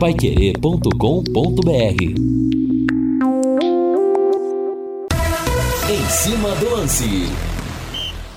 paiquerê.com.br Em cima do lance.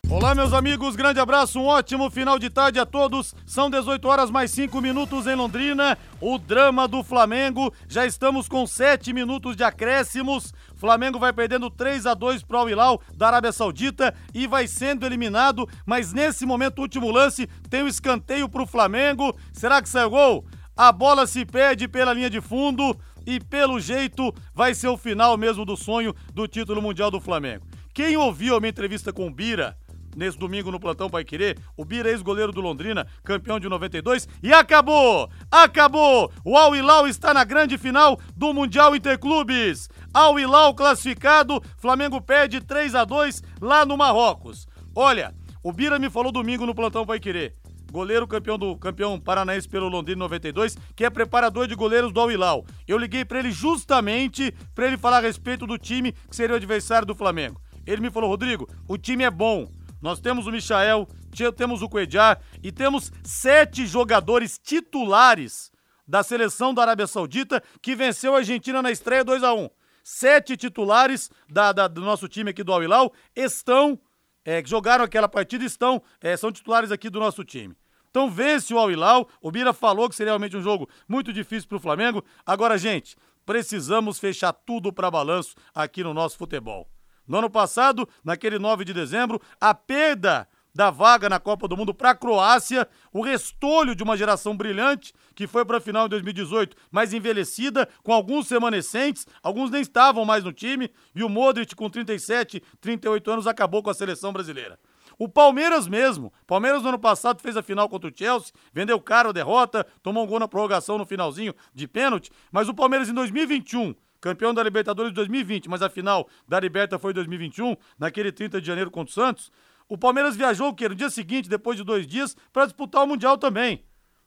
Olá, meus amigos, grande abraço, um ótimo final de tarde a todos. São 18 horas mais 5 minutos em Londrina. O drama do Flamengo, já estamos com 7 minutos de acréscimos. Flamengo vai perdendo 3 a 2 para o Hilal da Arábia Saudita e vai sendo eliminado, mas nesse momento, último lance, tem o um escanteio para o Flamengo. Será que saiu gol? A bola se perde pela linha de fundo e pelo jeito vai ser o final mesmo do sonho do título mundial do Flamengo. Quem ouviu a minha entrevista com o Bira, nesse domingo no Plantão Pai Querer. O Bira, ex-goleiro do Londrina, campeão de 92. E acabou! Acabou! O Al Hilal está na grande final do Mundial Interclubes. Al Hilal classificado, Flamengo perde 3 a 2 lá no Marrocos. Olha, o Bira me falou domingo no Plantão Pai Querer. Goleiro campeão do campeão paranaense pelo Londrina 92, que é preparador de goleiros do Al Hilal. Eu liguei para ele justamente para ele falar a respeito do time que seria o adversário do Flamengo. Ele me falou: "Rodrigo, o time é bom, nós temos o Michael, temos o Cuejar e temos sete jogadores titulares da seleção da Arábia Saudita que venceu a Argentina na estreia 2 a 1 Sete titulares da, da, do nosso time aqui do Al Hilal estão, é, jogaram aquela partida estão, é, são titulares aqui do nosso time. Então vence o Al Hilal, o Bira falou que seria realmente um jogo muito difícil para o Flamengo. Agora, gente, precisamos fechar tudo para balanço aqui no nosso futebol. No ano passado, naquele 9 de dezembro, a perda da vaga na Copa do Mundo para a Croácia, o restolho de uma geração brilhante que foi para a final em 2018, mais envelhecida, com alguns remanescentes, alguns nem estavam mais no time, e o Modric com 37, 38 anos acabou com a seleção brasileira. O Palmeiras mesmo, Palmeiras no ano passado fez a final contra o Chelsea, vendeu caro a derrota, tomou um gol na prorrogação no finalzinho de pênalti, mas o Palmeiras em 2021 campeão da Libertadores de 2020, mas a final da Liberta foi em 2021, naquele 30 de janeiro contra o Santos. O Palmeiras viajou o quê? No dia seguinte, depois de dois dias, para disputar o Mundial também.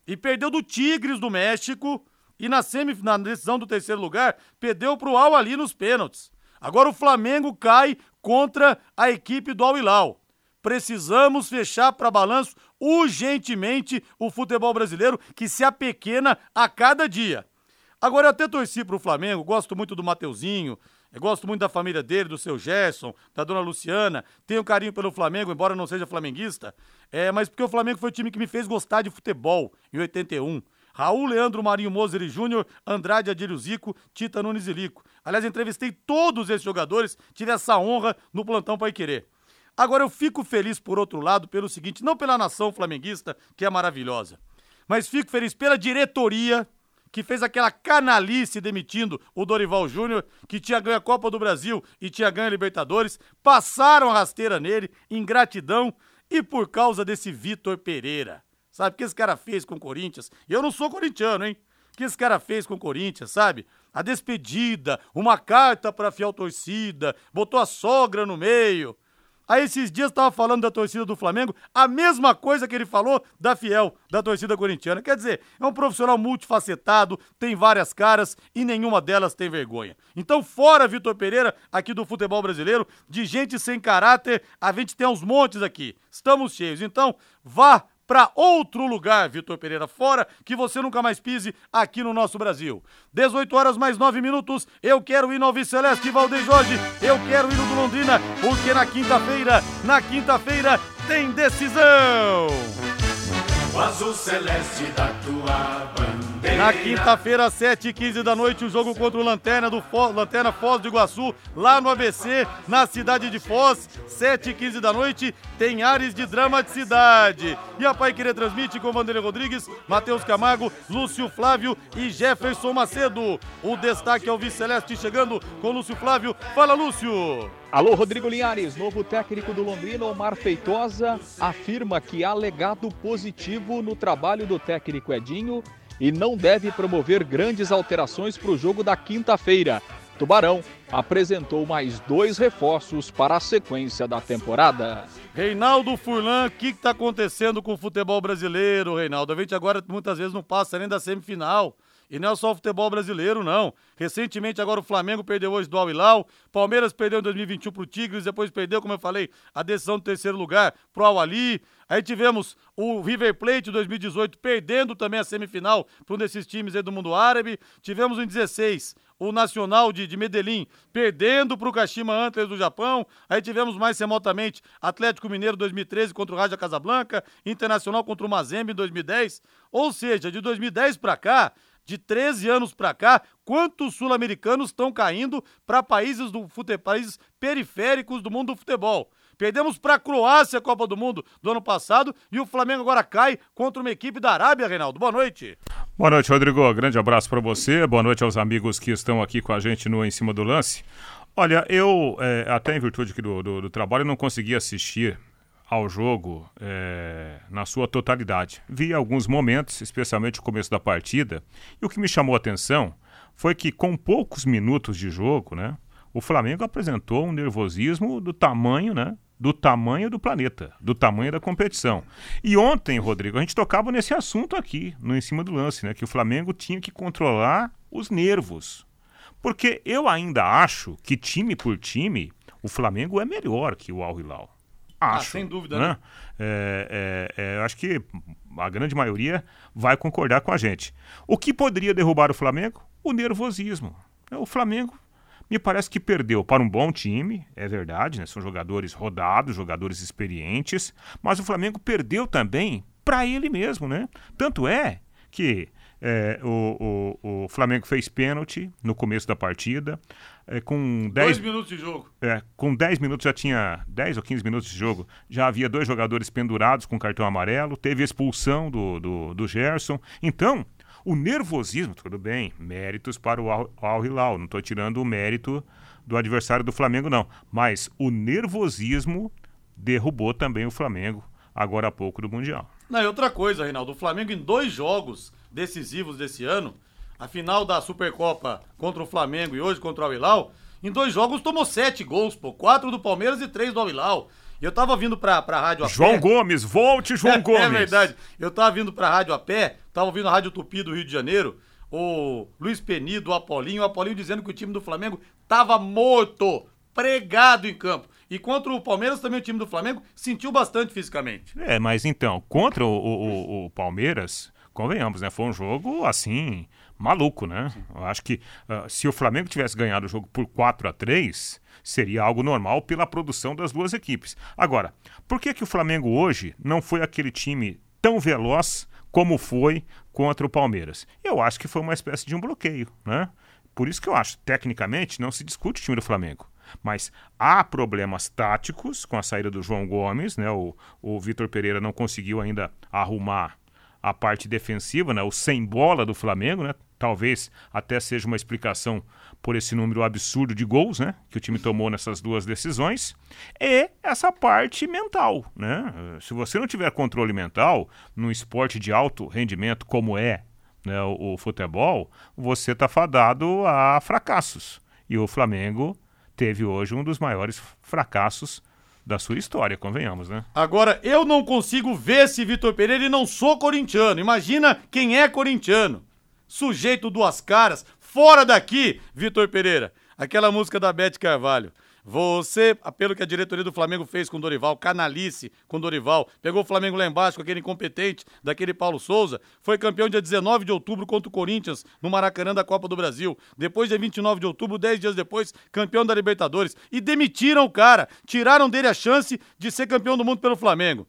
E perdeu do Tigres do México e na, na decisão do terceiro lugar, perdeu para o Al Ali nos pênaltis. Agora o Flamengo cai contra a equipe do Al Hilal. Precisamos fechar para balanço urgentemente o futebol brasileiro que se apequena a cada dia. Agora, eu até torci pro Flamengo, gosto muito do Mateuzinho, gosto muito da família dele, do seu Gerson, da dona Luciana, tenho carinho pelo Flamengo, embora não seja flamenguista, é, mas porque o Flamengo foi o time que me fez gostar de futebol em 81. Raul Leandro Marinho Moser e Júnior, Andrade Adílio Zico, Tita Nunes e Lico. Aliás, entrevistei todos esses jogadores, tive essa honra no plantão Pai Querer. Agora eu fico feliz, por outro lado, pelo seguinte, não pela nação flamenguista, que é maravilhosa, mas fico feliz pela diretoria que fez aquela canalice demitindo o Dorival Júnior, que tinha ganho a Copa do Brasil e tinha ganho a Libertadores, passaram a rasteira nele, ingratidão, e por causa desse Vitor Pereira. Sabe o que esse cara fez com o Corinthians? Eu não sou corintiano, hein? O que esse cara fez com o Corinthians, sabe? A despedida, uma carta pra fiel torcida, botou a sogra no meio. Aí esses dias estava falando da torcida do Flamengo, a mesma coisa que ele falou da Fiel, da torcida corintiana. Quer dizer, é um profissional multifacetado, tem várias caras e nenhuma delas tem vergonha. Então, fora Vitor Pereira, aqui do futebol brasileiro, de gente sem caráter, a gente tem uns montes aqui. Estamos cheios. Então, vá para outro lugar, Vitor Pereira, fora que você nunca mais pise aqui no nosso Brasil. 18 horas mais 9 minutos, eu quero ir no Alves Celeste Valdeir Jorge, eu quero ir no Londrina, porque na quinta-feira, na quinta-feira tem decisão. O azul celeste da tua bandeira. Na quinta-feira, 7h15 da noite, o jogo contra o Lanterna do Fo Lanterna Foz do Iguaçu, lá no ABC, na cidade de Foz. 7h15 da noite, tem ares de dramaticidade. E a Pai Querer transmite com Vanderlei Rodrigues, Matheus Camargo, Lúcio Flávio e Jefferson Macedo. O destaque é o Vice-Celeste chegando com Lúcio Flávio. Fala, Lúcio! Alô, Rodrigo Linhares, novo técnico do Londrina, Omar Feitosa, afirma que há legado positivo no trabalho do técnico Edinho e não deve promover grandes alterações para o jogo da quinta-feira. Tubarão apresentou mais dois reforços para a sequência da temporada. Reinaldo Furlan, o que está acontecendo com o futebol brasileiro, Reinaldo? A gente agora muitas vezes não passa nem da semifinal. E não é só o futebol brasileiro, não. Recentemente, agora o Flamengo perdeu hoje do Al-Hilal, Palmeiras perdeu em 2021 pro Tigres, depois perdeu, como eu falei, a decisão do terceiro lugar pro Al-Ali. Aí tivemos o River Plate 2018 perdendo também a semifinal para um desses times aí do mundo árabe. Tivemos em 16 o Nacional de, de Medellín perdendo para o Kashima Antlers do Japão. Aí tivemos mais remotamente Atlético Mineiro 2013 contra o Raja Casablanca, Internacional contra o Mazembe em 2010. Ou seja, de 2010 para cá, de 13 anos para cá, quantos sul-americanos estão caindo para países do países periféricos do mundo do futebol? Perdemos para a Croácia a Copa do Mundo do ano passado e o Flamengo agora cai contra uma equipe da Arábia, Reinaldo. Boa noite. Boa noite, Rodrigo. Grande abraço para você. Boa noite aos amigos que estão aqui com a gente no Em Cima do Lance. Olha, eu, é, até em virtude do, do, do, trabalho, não consegui assistir ao jogo é, na sua totalidade. Vi alguns momentos, especialmente o começo da partida, e o que me chamou a atenção foi que, com poucos minutos de jogo, né, o Flamengo apresentou um nervosismo do tamanho, né, do tamanho do planeta, do tamanho da competição. E ontem, Rodrigo, a gente tocava nesse assunto aqui, no em cima do lance, né? Que o Flamengo tinha que controlar os nervos. Porque eu ainda acho que time por time, o Flamengo é melhor que o Al Hilal. Ah, acho. Ah, sem dúvida, né? né? É, é, é, eu acho que a grande maioria vai concordar com a gente. O que poderia derrubar o Flamengo? O nervosismo. O Flamengo me parece que perdeu para um bom time, é verdade, né? São jogadores rodados, jogadores experientes, mas o Flamengo perdeu também para ele mesmo, né? Tanto é que é, o, o, o, Flamengo fez pênalti no começo da partida. É, com 10 dez, minutos de jogo. É, com 10 minutos já tinha 10 ou 15 minutos de jogo. Já havia dois jogadores pendurados com cartão amarelo. Teve expulsão do, do, do Gerson. Então, o nervosismo, tudo bem, méritos para o Al Hilal, não estou tirando o mérito do adversário do Flamengo, não. Mas o nervosismo derrubou também o Flamengo agora há pouco do Mundial. Não, e outra coisa, Reinaldo, o Flamengo em dois jogos decisivos desse ano, a final da Supercopa contra o Flamengo e hoje contra o Al Hilal, em dois jogos tomou sete gols, pô, quatro do Palmeiras e três do Al Hilal. Eu tava vindo pra, pra rádio a João pé. Gomes, volte João é, Gomes. É verdade. Eu tava vindo pra rádio a pé, tava ouvindo a Rádio Tupi do Rio de Janeiro, o Luiz Penido, o Apolinho, o Apolinho dizendo que o time do Flamengo tava morto, pregado em campo. E contra o Palmeiras também o time do Flamengo sentiu bastante fisicamente. É, mas então, contra o, o, o Palmeiras, convenhamos, né? Foi um jogo assim, maluco, né? Eu acho que uh, se o Flamengo tivesse ganhado o jogo por 4 a 3 seria algo normal pela produção das duas equipes. Agora, por que, que o Flamengo hoje não foi aquele time tão veloz como foi contra o Palmeiras? Eu acho que foi uma espécie de um bloqueio, né? Por isso que eu acho, tecnicamente, não se discute o time do Flamengo. Mas há problemas táticos com a saída do João Gomes, né? O, o Vitor Pereira não conseguiu ainda arrumar a parte defensiva, né? O sem bola do Flamengo, né? Talvez até seja uma explicação por esse número absurdo de gols, né, que o time tomou nessas duas decisões, e essa parte mental, né? Se você não tiver controle mental num esporte de alto rendimento como é né, o, o futebol, você está fadado a fracassos. E o Flamengo teve hoje um dos maiores fracassos da sua história, convenhamos, né? Agora, eu não consigo ver esse Vitor Pereira e não sou corintiano. Imagina quem é corintiano. Sujeito duas caras, Fora daqui, Vitor Pereira. Aquela música da Beth Carvalho. Você, pelo que a diretoria do Flamengo fez com Dorival, canalice com Dorival, pegou o Flamengo lá embaixo com aquele incompetente daquele Paulo Souza, foi campeão dia 19 de outubro contra o Corinthians no Maracanã da Copa do Brasil. Depois, dia 29 de outubro, 10 dias depois, campeão da Libertadores. E demitiram o cara, tiraram dele a chance de ser campeão do mundo pelo Flamengo.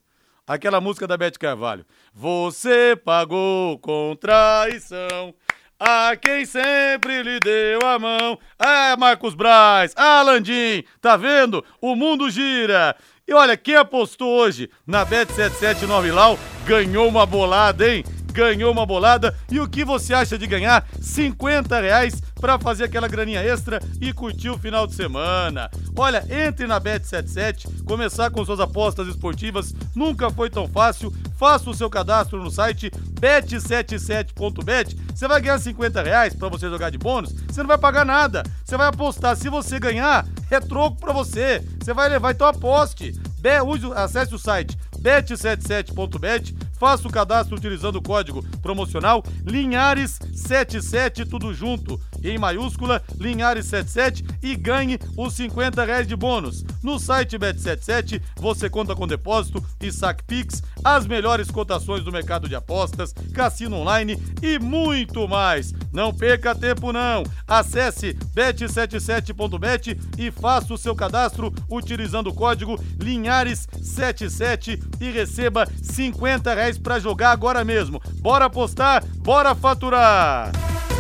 Aquela música da Beth Carvalho. Você pagou com traição a quem sempre lhe deu a mão. É, Marcos Braz, Alandim, tá vendo? O mundo gira. E olha, quem apostou hoje na Bet779 Lau ganhou uma bolada, hein? Ganhou uma bolada. E o que você acha de ganhar 50 reais para fazer aquela graninha extra e curtir o final de semana? Olha, entre na Bet77, começar com suas apostas esportivas nunca foi tão fácil. Faça o seu cadastro no site bet77.bet. Você vai ganhar 50 reais para você jogar de bônus. Você não vai pagar nada. Você vai apostar. Se você ganhar, é troco para você. Você vai levar, então aposte. Be, use, acesse o site bet77.bet Faça o cadastro utilizando o código promocional Linhares77, tudo junto, em maiúscula, Linhares77 e ganhe os 50 reais de bônus. No site Bet77 você conta com depósito e saque Pix, as melhores cotações do mercado de apostas, cassino online e muito mais. Não perca tempo não. Acesse bet77.bet e faça o seu cadastro utilizando o código Linhares77 e receba 50 reais para jogar agora mesmo. Bora apostar, bora faturar!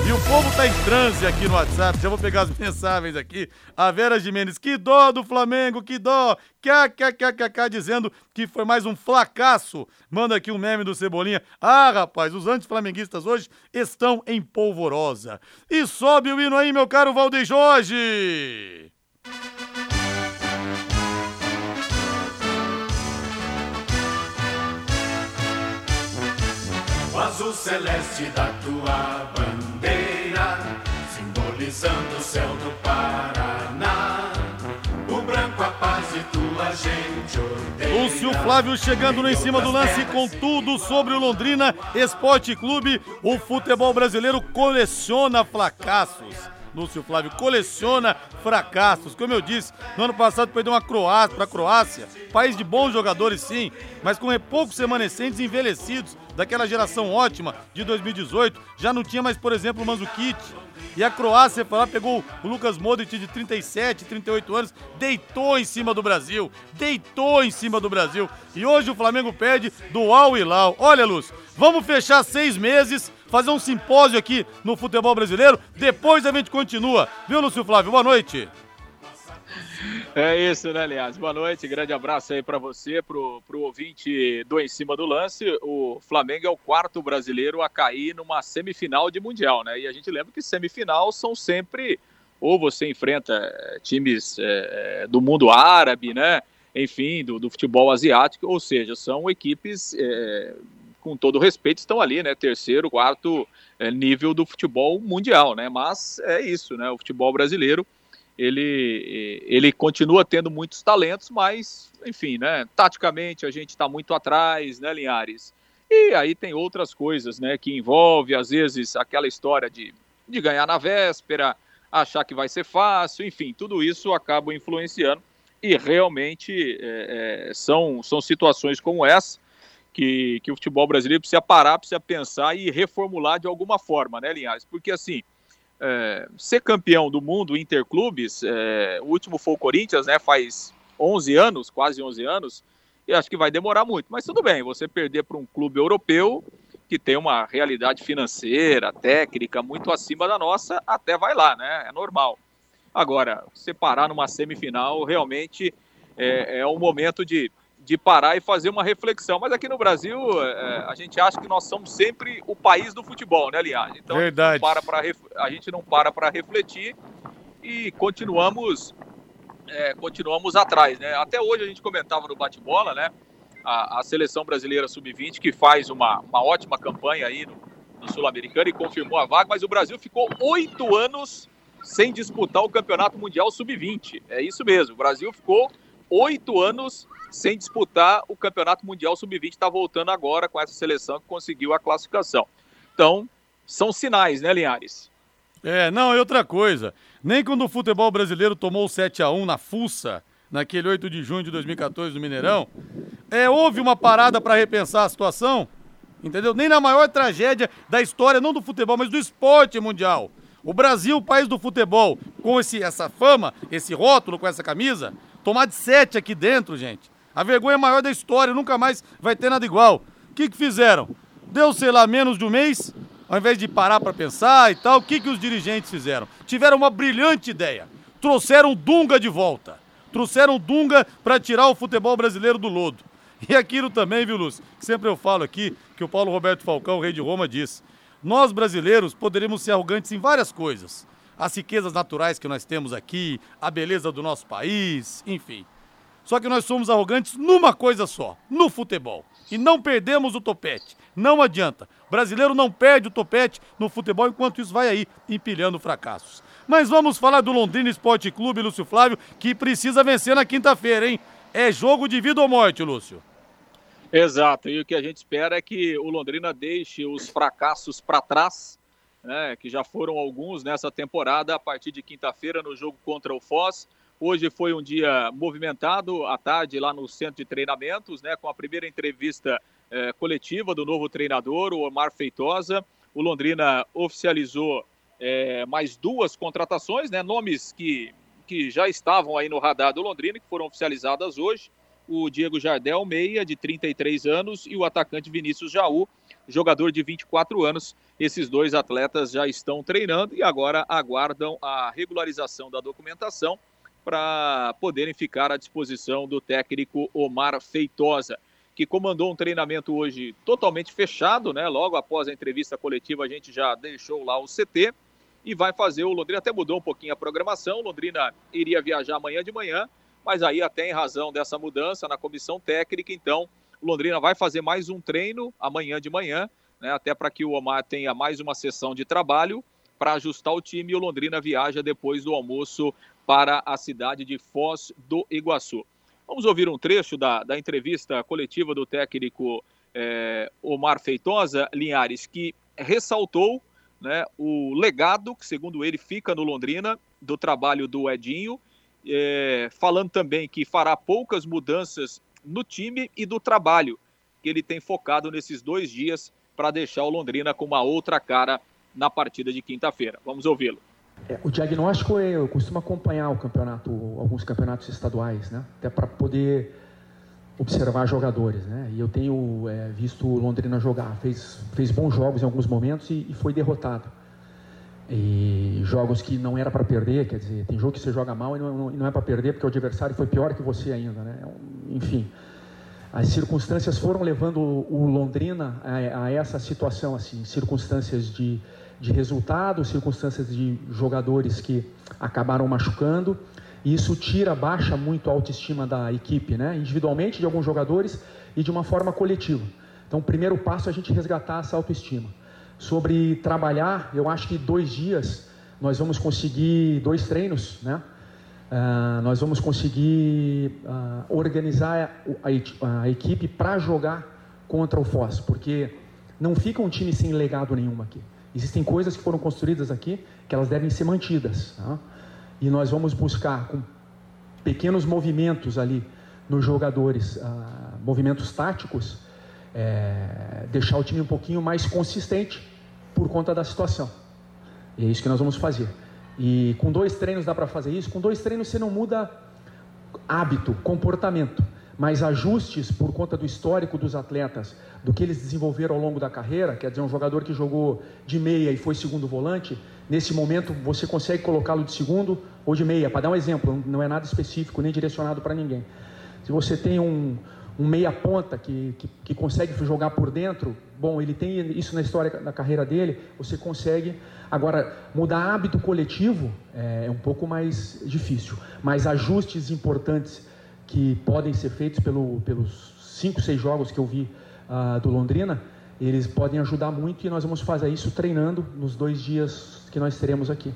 E o povo tá em transe aqui no WhatsApp. Já vou pegar as mensagens aqui. A Vera Jimenez, que dó do Flamengo, que dó. KKKKK dizendo que foi mais um flacaço. Manda aqui um meme do Cebolinha. Ah, rapaz, os antiflamenguistas hoje estão em polvorosa. E sobe o hino aí, meu caro Valdeir Jorge. O azul celeste da tua bandeira, simbolizando o céu do Paraná. O branco a paz e tua gente odeia. Lúcio Flávio chegando no em cima do lance com tudo sobre o Londrina Esporte Clube. O futebol brasileiro coleciona fracassos. Lúcio Flávio coleciona fracassos. Como eu disse, no ano passado perdeu uma Croácia para a Croácia, país de bons jogadores sim, mas com poucos remanescentes envelhecidos daquela geração ótima de 2018. Já não tinha mais, por exemplo, o Manzukic. E a Croácia foi lá, pegou o Lucas Modric de 37, 38 anos, deitou em cima do Brasil, deitou em cima do Brasil. E hoje o Flamengo perde do Al Hilal. Olha, Lúcio, vamos fechar seis meses fazer um simpósio aqui no futebol brasileiro. Depois a gente continua. Viu, Lúcio Flávio? Boa noite. É isso, né, aliás? Boa noite, grande abraço aí para você, pro, pro ouvinte do Em Cima do Lance. O Flamengo é o quarto brasileiro a cair numa semifinal de Mundial, né? E a gente lembra que semifinal são sempre, ou você enfrenta eh, times é, do mundo árabe, né? Enfim, do, do futebol asiático, ou seja, são equipes é, com todo respeito, estão ali, né? Terceiro, quarto é, nível do futebol mundial, né? Mas é isso, né? O futebol brasileiro ele, ele continua tendo muitos talentos, mas, enfim, né? Taticamente a gente está muito atrás, né, Linhares? E aí tem outras coisas, né? Que envolve, às vezes, aquela história de, de ganhar na véspera, achar que vai ser fácil, enfim, tudo isso acaba influenciando. E realmente é, é, são, são situações como essa que, que o futebol brasileiro precisa parar, precisa pensar e reformular de alguma forma, né, Linhares? Porque assim, é, ser campeão do mundo interclubes, é, o último foi o Corinthians, né? Faz 11 anos, quase 11 anos, e acho que vai demorar muito. Mas tudo bem, você perder para um clube europeu que tem uma realidade financeira, técnica muito acima da nossa, até vai lá, né? É normal. Agora, separar numa semifinal realmente é, é um momento de de parar e fazer uma reflexão. Mas aqui no Brasil, é, a gente acha que nós somos sempre o país do futebol, né, Linhares? Então Verdade. a gente não para para refletir e continuamos é, continuamos atrás, né? Até hoje a gente comentava no bate-bola, né? A, a seleção brasileira sub-20 que faz uma, uma ótima campanha aí no, no Sul-Americano e confirmou a vaga, mas o Brasil ficou oito anos sem disputar o Campeonato Mundial Sub-20. É isso mesmo, o Brasil ficou oito anos sem disputar o Campeonato Mundial Sub-20, está voltando agora com essa seleção que conseguiu a classificação. Então, são sinais, né, Linhares? É, não, e outra coisa. Nem quando o futebol brasileiro tomou 7 a 1 na fuça, naquele 8 de junho de 2014 no Mineirão, é, houve uma parada para repensar a situação, entendeu? Nem na maior tragédia da história, não do futebol, mas do esporte mundial. O Brasil, país do futebol, com esse, essa fama, esse rótulo, com essa camisa, tomar de 7 aqui dentro, gente. A vergonha maior da história, nunca mais vai ter nada igual. O que, que fizeram? Deu, sei lá, menos de um mês, ao invés de parar para pensar e tal, o que, que os dirigentes fizeram? Tiveram uma brilhante ideia. Trouxeram Dunga de volta. Trouxeram Dunga para tirar o futebol brasileiro do lodo. E aquilo também, viu, Lúcio? Que sempre eu falo aqui, que o Paulo Roberto Falcão, rei de Roma, disse. Nós brasileiros poderíamos ser arrogantes em várias coisas. As riquezas naturais que nós temos aqui, a beleza do nosso país, enfim. Só que nós somos arrogantes numa coisa só, no futebol. E não perdemos o topete. Não adianta. O brasileiro não perde o topete no futebol, enquanto isso vai aí empilhando fracassos. Mas vamos falar do Londrina Esporte Clube, Lúcio Flávio, que precisa vencer na quinta-feira, hein? É jogo de vida ou morte, Lúcio? Exato, e o que a gente espera é que o Londrina deixe os fracassos para trás, né, que já foram alguns nessa temporada, a partir de quinta-feira no jogo contra o Foz. Hoje foi um dia movimentado, à tarde, lá no centro de treinamentos, né, com a primeira entrevista eh, coletiva do novo treinador, o Omar Feitosa. O Londrina oficializou eh, mais duas contratações, né, nomes que, que já estavam aí no radar do Londrina, que foram oficializadas hoje o Diego Jardel, meia, de 33 anos, e o atacante Vinícius Jaú, jogador de 24 anos. Esses dois atletas já estão treinando e agora aguardam a regularização da documentação para poderem ficar à disposição do técnico Omar Feitosa, que comandou um treinamento hoje totalmente fechado, né? Logo após a entrevista coletiva, a gente já deixou lá o CT e vai fazer. O Londrina até mudou um pouquinho a programação. O Londrina iria viajar amanhã de manhã mas aí até em razão dessa mudança na comissão técnica, então o Londrina vai fazer mais um treino amanhã de manhã, né, até para que o Omar tenha mais uma sessão de trabalho para ajustar o time e o Londrina viaja depois do almoço para a cidade de Foz do Iguaçu. Vamos ouvir um trecho da, da entrevista coletiva do técnico é, Omar Feitosa Linhares, que ressaltou né, o legado que, segundo ele, fica no Londrina do trabalho do Edinho é, falando também que fará poucas mudanças no time e do trabalho que ele tem focado nesses dois dias para deixar o Londrina com uma outra cara na partida de quinta-feira. Vamos ouvi-lo. É, o diagnóstico é, eu costumo acompanhar o campeonato, alguns campeonatos estaduais, né? Até para poder observar jogadores, né? E eu tenho é, visto o Londrina jogar, fez, fez bons jogos em alguns momentos e, e foi derrotado. E jogos que não era para perder, quer dizer, tem jogo que você joga mal e não, não é para perder porque o adversário foi pior que você ainda, né? Enfim, as circunstâncias foram levando o Londrina a, a essa situação, assim, circunstâncias de, de resultado, circunstâncias de jogadores que acabaram machucando, e isso tira, baixa muito a autoestima da equipe, né? Individualmente de alguns jogadores e de uma forma coletiva. Então, o primeiro passo é a gente resgatar essa autoestima sobre trabalhar. Eu acho que dois dias nós vamos conseguir dois treinos, né? Uh, nós vamos conseguir uh, organizar a, a, a equipe para jogar contra o Foz, porque não fica um time sem legado nenhum aqui. Existem coisas que foram construídas aqui que elas devem ser mantidas. Tá? E nós vamos buscar com pequenos movimentos ali nos jogadores, uh, movimentos táticos, é, deixar o time um pouquinho mais consistente por conta da situação. E é isso que nós vamos fazer. E com dois treinos dá para fazer isso. Com dois treinos você não muda hábito, comportamento, mas ajustes por conta do histórico dos atletas, do que eles desenvolveram ao longo da carreira. Quer dizer, um jogador que jogou de meia e foi segundo volante, nesse momento você consegue colocá-lo de segundo ou de meia. Para dar um exemplo, não é nada específico nem direcionado para ninguém. Se você tem um, um meia ponta que, que, que, consegue jogar por dentro, bom, ele tem isso na história da carreira dele, você consegue. Agora, mudar hábito coletivo é, é um pouco mais difícil, mas ajustes importantes que podem ser feitos pelo, pelos cinco, seis jogos que eu vi uh, do Londrina, eles podem ajudar muito e nós vamos fazer isso treinando nos dois dias que nós teremos aqui.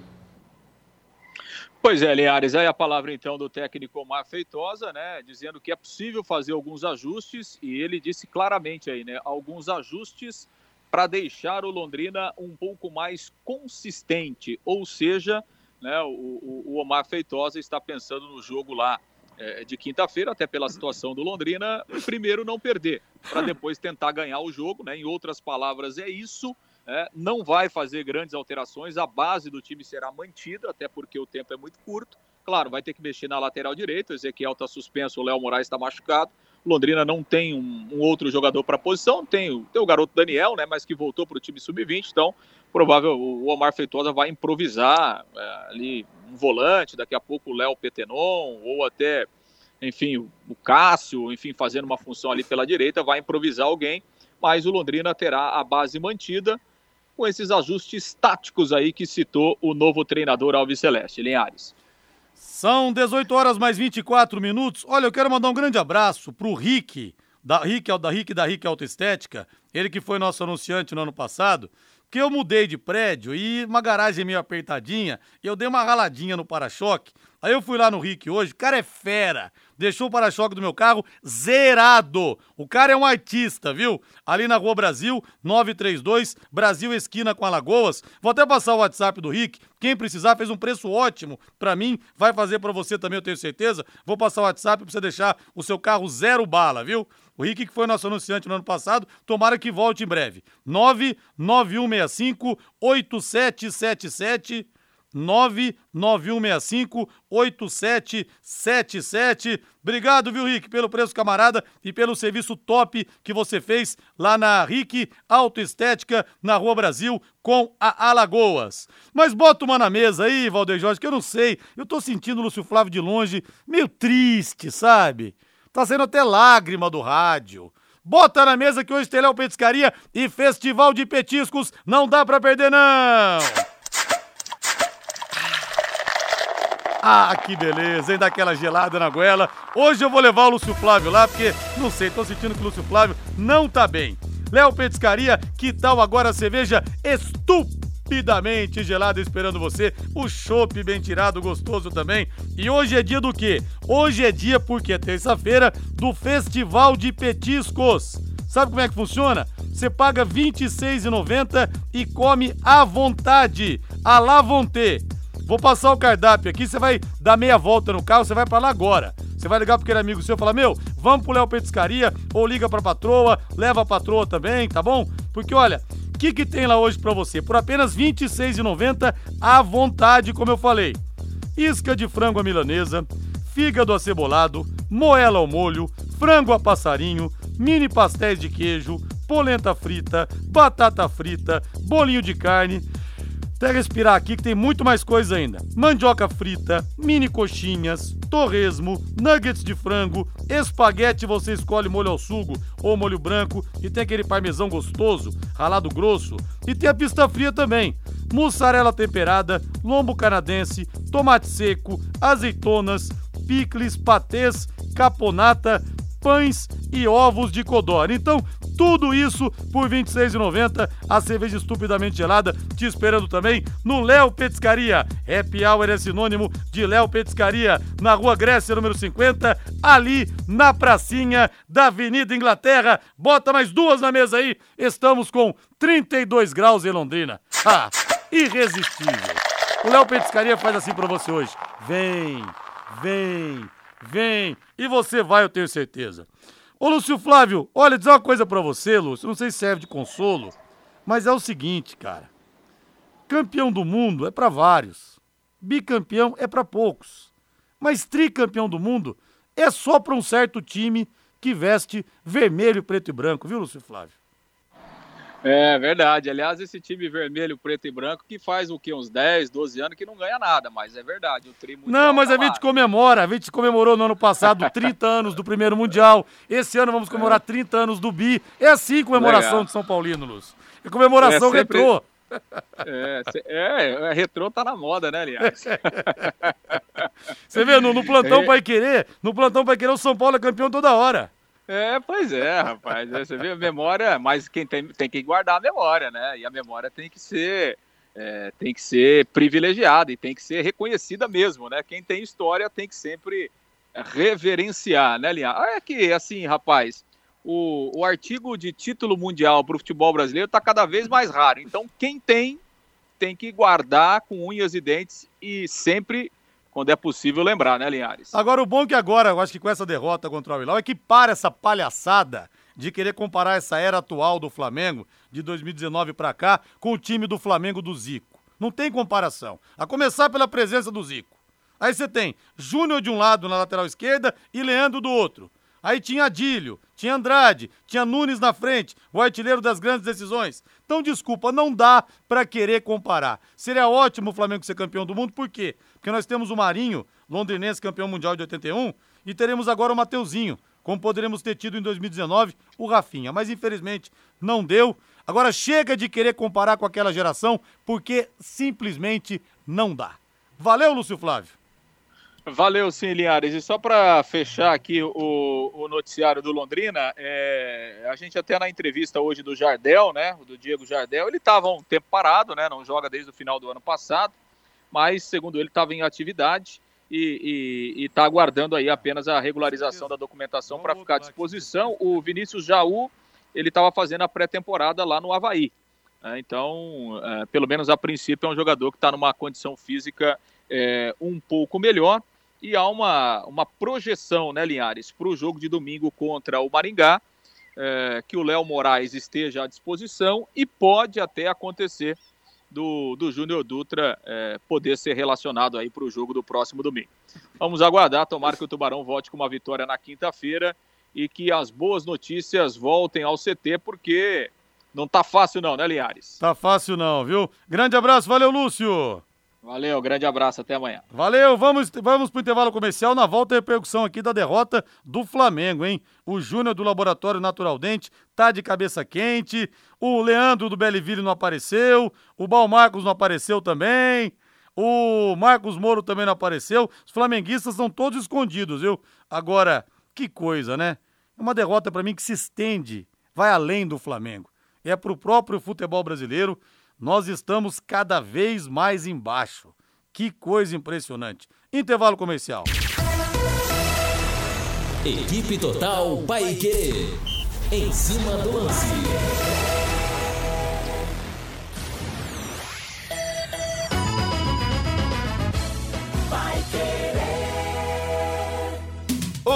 Pois é, Linhares, aí a palavra então do técnico Omar Feitosa, né, dizendo que é possível fazer alguns ajustes e ele disse claramente aí, né, alguns ajustes para deixar o Londrina um pouco mais consistente, ou seja, né, o, o Omar Feitosa está pensando no jogo lá é, de quinta-feira, até pela situação do Londrina, primeiro não perder, para depois tentar ganhar o jogo, né, em outras palavras é isso, é, não vai fazer grandes alterações, a base do time será mantida, até porque o tempo é muito curto. Claro, vai ter que mexer na lateral direita, o Ezequiel está suspenso, o Léo Moraes está machucado. Londrina não tem um, um outro jogador para a posição, tem, tem o garoto Daniel, né, mas que voltou para o time sub-20, então provável o Omar Feitosa vai improvisar é, ali um volante, daqui a pouco o Léo Petenon, ou até, enfim, o, Cássio, enfim, fazendo uma função ali pela direita, vai improvisar alguém, mas o Londrina terá a base mantida, com esses ajustes táticos aí que citou o novo treinador Alves Celeste, Linhares. São 18 horas mais 24 minutos. Olha, eu quero mandar um grande abraço pro Rick, da Rick, da Rick da Rick Autoestética, ele que foi nosso anunciante no ano passado, que eu mudei de prédio e uma garagem meio apertadinha, eu dei uma raladinha no para-choque Aí eu fui lá no Rick hoje, o cara é fera. Deixou o para-choque do meu carro zerado. O cara é um artista, viu? Ali na Rua Brasil, 932, Brasil esquina com Alagoas. Vou até passar o WhatsApp do Rick. Quem precisar fez um preço ótimo para mim, vai fazer para você também, eu tenho certeza. Vou passar o WhatsApp para você deixar o seu carro zero bala, viu? O Rick, que foi nosso anunciante no ano passado, tomara que volte em breve. 99165 8777 99165-8777. Obrigado, viu, Rick, pelo preço camarada e pelo serviço top que você fez lá na Rick Autoestética, na Rua Brasil, com a Alagoas. Mas bota uma na mesa aí, Valdeir Jorge, que eu não sei. Eu tô sentindo o Lúcio Flávio de longe meio triste, sabe? Tá sendo até lágrima do rádio. Bota na mesa que hoje tem Léo Petiscaria e Festival de Petiscos. Não dá pra perder, não! Ah, que beleza, hein? Daquela gelada na goela. Hoje eu vou levar o Lúcio Flávio lá, porque, não sei, tô sentindo que o Lúcio Flávio não tá bem. Léo Petiscaria, que tal agora a cerveja estupidamente gelada esperando você? O chopp bem tirado, gostoso também. E hoje é dia do quê? Hoje é dia, porque é terça-feira, do Festival de Petiscos. Sabe como é que funciona? Você paga R$ 26,90 e come à vontade, à la vontade. Vou passar o cardápio aqui, você vai dar meia volta no carro, você vai para lá agora. Você vai ligar pro aquele amigo seu e falar: Meu, vamos pro Léo Petiscaria, ou liga pra patroa, leva a patroa também, tá bom? Porque olha, que, que tem lá hoje para você? Por apenas R$ 26,90 à vontade, como eu falei. Isca de frango à milanesa, fígado acebolado, moela ao molho, frango a passarinho, mini pastéis de queijo, polenta frita, batata frita, bolinho de carne até respirar aqui que tem muito mais coisa ainda. Mandioca frita, mini coxinhas, torresmo, nuggets de frango, espaguete você escolhe molho ao sugo ou molho branco e tem aquele parmesão gostoso, ralado grosso. E tem a pista fria também. Mussarela temperada, lombo canadense, tomate seco, azeitonas, picles, patês, caponata, pães e ovos de codorna. Então, tudo isso por R$ 26,90. A cerveja estupidamente gelada te esperando também no Léo Petiscaria. Happy Hour é sinônimo de Léo Petiscaria, na Rua Grécia, número 50, ali na pracinha da Avenida Inglaterra. Bota mais duas na mesa aí. Estamos com 32 graus em Londrina. Irresistível. O Léo Petiscaria faz assim para você hoje. Vem, vem vem. E você vai, eu tenho certeza. Ô, Lúcio Flávio, olha, dizer uma coisa para você, Lúcio. Não sei se serve de consolo, mas é o seguinte, cara. Campeão do mundo é para vários. Bicampeão é para poucos. Mas tricampeão do mundo é só para um certo time que veste vermelho, preto e branco, viu, Lúcio Flávio? É verdade. Aliás, esse time vermelho, preto e branco que faz o quê? Uns 10, 12 anos que não ganha nada, mas é verdade. O tri Não, mas tá a gente comemora. A gente comemorou no ano passado 30 anos do primeiro Mundial. Esse ano vamos comemorar 30 anos do Bi. É assim comemoração Legal. de São Paulino, Luz. É comemoração é sempre... retrô. É, é, é, retrô tá na moda, né, aliás? Você vê, no, no plantão é. Pai Querer, no plantão Pai Querer, o São Paulo é campeão toda hora. É, pois é, rapaz. Você vê a memória, mas quem tem, tem que guardar a memória, né? E a memória tem que ser é, tem que ser privilegiada e tem que ser reconhecida mesmo, né? Quem tem história tem que sempre reverenciar, né, Linha? É que, assim, rapaz, o, o artigo de título mundial para o futebol brasileiro está cada vez mais raro. Então, quem tem, tem que guardar com unhas e dentes e sempre quando é possível lembrar, né, Linhares? Agora, o bom é que agora, eu acho que com essa derrota contra o Hilal, é que para essa palhaçada de querer comparar essa era atual do Flamengo, de 2019 para cá, com o time do Flamengo do Zico. Não tem comparação. A começar pela presença do Zico. Aí você tem Júnior de um lado na lateral esquerda e Leandro do outro. Aí tinha Adílio, tinha Andrade, tinha Nunes na frente, o artilheiro das grandes decisões. Então, desculpa, não dá para querer comparar. Seria ótimo o Flamengo ser campeão do mundo, por quê? Porque nós temos o Marinho, londrinense campeão mundial de 81, e teremos agora o Mateuzinho, como poderíamos ter tido em 2019 o Rafinha. Mas infelizmente não deu. Agora chega de querer comparar com aquela geração, porque simplesmente não dá. Valeu, Lúcio Flávio. Valeu, sim, Linhares. E só para fechar aqui o, o, noticiário do Londrina, é, a gente até na entrevista hoje do Jardel, né, do Diego Jardel, ele estava um tempo parado, né, não joga desde o final do ano passado, mas segundo ele estava em atividade e está aguardando aí apenas a regularização da documentação para ficar à disposição. O Vinícius Jaú, ele estava fazendo a pré-temporada lá no Havaí. É, então, é, pelo menos a princípio, é um jogador que está numa condição física é, um pouco melhor. E há uma, uma projeção, né, Linhares, para o jogo de domingo contra o Maringá, é, que o Léo Moraes esteja à disposição e pode até acontecer do, do Júnior Dutra é, poder ser relacionado aí para o jogo do próximo domingo. Vamos aguardar, tomara que o Tubarão volte com uma vitória na quinta-feira e que as boas notícias voltem ao CT, porque não tá fácil não, né, Linhares? Tá fácil não, viu? Grande abraço, valeu, Lúcio! Valeu, grande abraço, até amanhã. Valeu, vamos, vamos pro intervalo comercial. Na volta, a repercussão aqui da derrota do Flamengo, hein? O Júnior do Laboratório Natural Dente tá de cabeça quente. O Leandro do Belleville não apareceu. O Balmarcos não apareceu também. O Marcos Moro também não apareceu. Os flamenguistas estão todos escondidos, viu? Agora, que coisa, né? É uma derrota para mim que se estende, vai além do Flamengo. É pro próprio futebol brasileiro nós estamos cada vez mais embaixo. Que coisa impressionante. Intervalo comercial. Equipe Total Paique. Em cima do lance.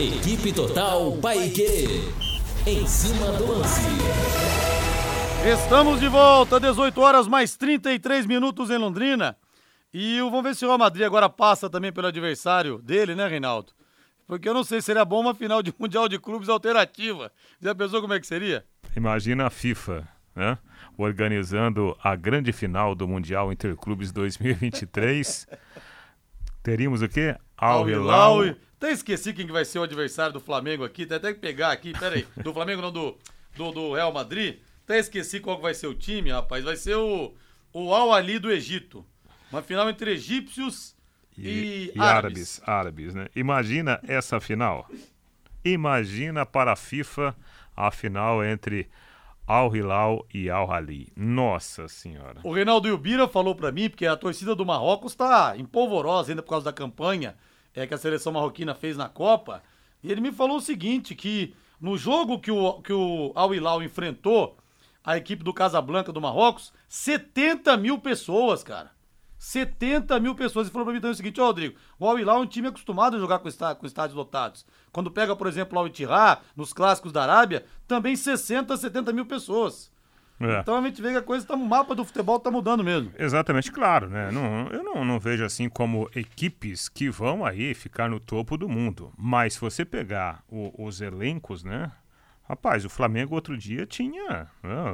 Equipe Total Paique. Em cima do lance. Estamos de volta, 18 horas mais 33 minutos em Londrina. E vamos ver se o Real Madrid agora passa também pelo adversário dele, né, Reinaldo? Porque eu não sei se seria bom uma final de Mundial de Clubes alternativa. Já pensou como é que seria? Imagina a FIFA, né? organizando a grande final do Mundial Interclubes 2023. Teríamos o quê? Al Hilal. Até esqueci quem vai ser o adversário do Flamengo aqui. Tem até que pegar aqui. Pera aí. Do Flamengo não, do, do, do Real Madrid. Até esqueci qual vai ser o time, rapaz. Vai ser o, o Al Ali do Egito. Uma final entre egípcios e, e, e árabes. árabes. Né? Imagina essa final. Imagina para a FIFA a final entre Al Hilal e Al Hali. Nossa senhora. O Reinaldo Ilbira falou para mim, porque a torcida do Marrocos está empolvorosa ainda por causa da campanha é, que a seleção marroquina fez na Copa. E ele me falou o seguinte, que no jogo que o, que o Al Hilal enfrentou a equipe do Casablanca do Marrocos, 70 mil pessoas, cara. 70 mil pessoas. E falou pra mim também o seguinte, ó, Rodrigo, o Al Hilal é um time acostumado a jogar com, está, com estádios lotados. Quando pega, por exemplo, o Al nos clássicos da Arábia, também 60, 70 mil pessoas. É. Então a gente vê que a coisa tá, o mapa do futebol tá mudando mesmo. Exatamente, claro, né? Não, eu não, não vejo assim como equipes que vão aí ficar no topo do mundo. Mas se você pegar o, os elencos, né? Rapaz, o Flamengo outro dia tinha né,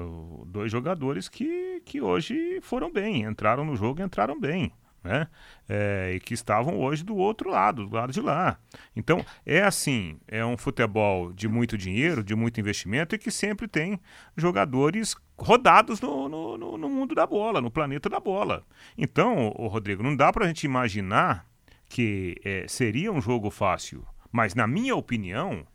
dois jogadores que, que hoje foram bem, entraram no jogo e entraram bem. Né? É, e que estavam hoje do outro lado, do lado de lá. Então, é assim, é um futebol de muito dinheiro, de muito investimento e que sempre tem jogadores rodados no, no, no mundo da bola, no planeta da bola. Então, o Rodrigo, não dá para a gente imaginar que é, seria um jogo fácil, mas na minha opinião,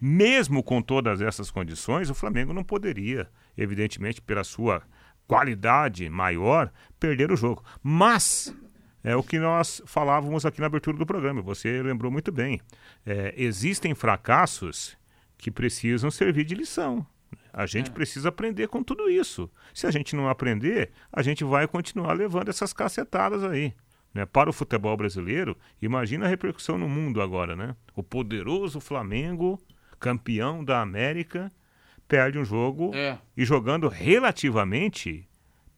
mesmo com todas essas condições, o Flamengo não poderia, evidentemente, pela sua qualidade maior, perder o jogo. Mas é o que nós falávamos aqui na abertura do programa, você lembrou muito bem. É, existem fracassos que precisam servir de lição. A gente é. precisa aprender com tudo isso. Se a gente não aprender, a gente vai continuar levando essas cacetadas aí. Né? Para o futebol brasileiro, imagina a repercussão no mundo agora, né? O poderoso Flamengo, campeão da América, perde um jogo é. e jogando relativamente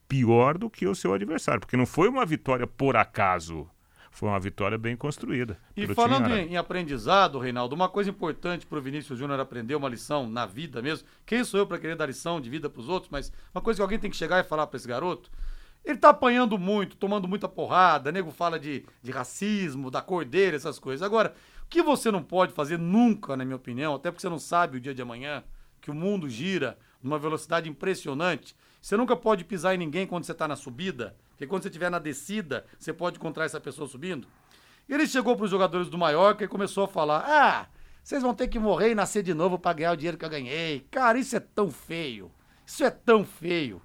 pior do que o seu adversário, porque não foi uma vitória por acaso. Foi uma vitória bem construída. E falando em, em, aprendizado, Reinaldo, uma coisa importante para o Vinícius Júnior aprender, uma lição na vida mesmo. Quem sou eu para querer dar lição de vida para os outros? Mas uma coisa que alguém tem que chegar e falar para esse garoto. Ele tá apanhando muito, tomando muita porrada, nego fala de, de racismo, da cor dele, essas coisas. Agora, o que você não pode fazer nunca, na minha opinião, até porque você não sabe o dia de amanhã, que o mundo gira numa velocidade impressionante. Você nunca pode pisar em ninguém quando você está na subida, porque quando você estiver na descida, você pode encontrar essa pessoa subindo. Ele chegou para os jogadores do Mallorca e começou a falar: Ah, vocês vão ter que morrer e nascer de novo para ganhar o dinheiro que eu ganhei. Cara, isso é tão feio. Isso é tão feio.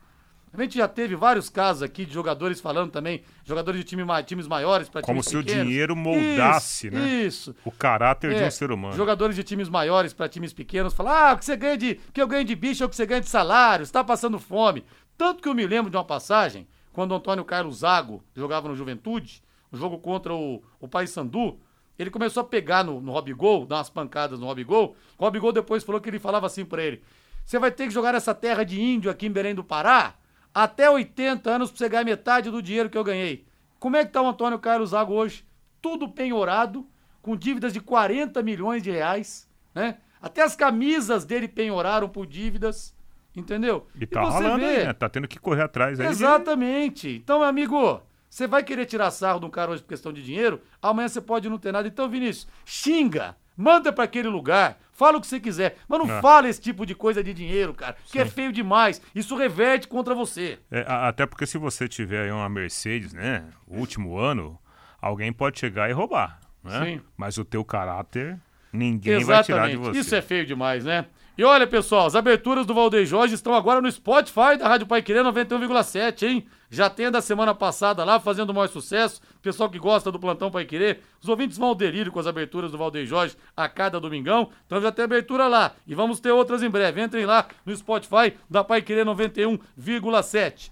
A gente já teve vários casos aqui de jogadores falando também, jogadores de time, times maiores para times pequenos. Como se o dinheiro moldasse, isso, né? Isso. O caráter é, de um ser humano. Jogadores de times maiores para times pequenos falar: "Ah, o que você ganha de, que eu ganho de bicho é o que você ganha de salário, está passando fome". Tanto que eu me lembro de uma passagem quando o Antônio Carlos Zago jogava no Juventude, um jogo contra o, o Paysandu, ele começou a pegar no, no Robigol, dar umas pancadas no Robigol. O Robigol depois falou que ele falava assim para ele: "Você vai ter que jogar essa terra de índio aqui em Belém do Pará?" Até 80 anos para você ganhar metade do dinheiro que eu ganhei. Como é que tá o Antônio Carlos Zago hoje? Tudo penhorado, com dívidas de 40 milhões de reais, né? Até as camisas dele penhoraram por dívidas, entendeu? E tá e rolando vê... aí, né? Tá tendo que correr atrás aí. Exatamente. De... Então, meu amigo, você vai querer tirar sarro de um cara hoje por questão de dinheiro, amanhã você pode não ter nada. Então, Vinícius, xinga, manda para aquele lugar, Fala o que você quiser, mas não é. fala esse tipo de coisa de dinheiro, cara, que é feio demais. Isso reverte contra você. É, até porque se você tiver uma Mercedes, né, último ano, alguém pode chegar e roubar, né? Sim. Mas o teu caráter, ninguém Exatamente. vai tirar de você. Isso é feio demais, né? E olha, pessoal, as aberturas do Valdeir Jorge estão agora no Spotify da Rádio Pai Querer 91,7, hein? Já tem a da semana passada lá, fazendo o maior sucesso. Pessoal que gosta do Plantão Pai Querer, os ouvintes vão ao delírio com as aberturas do Valdeir Jorge a cada domingão. Então já tem abertura lá. E vamos ter outras em breve. Entrem lá no Spotify da Pai Querer 91,7.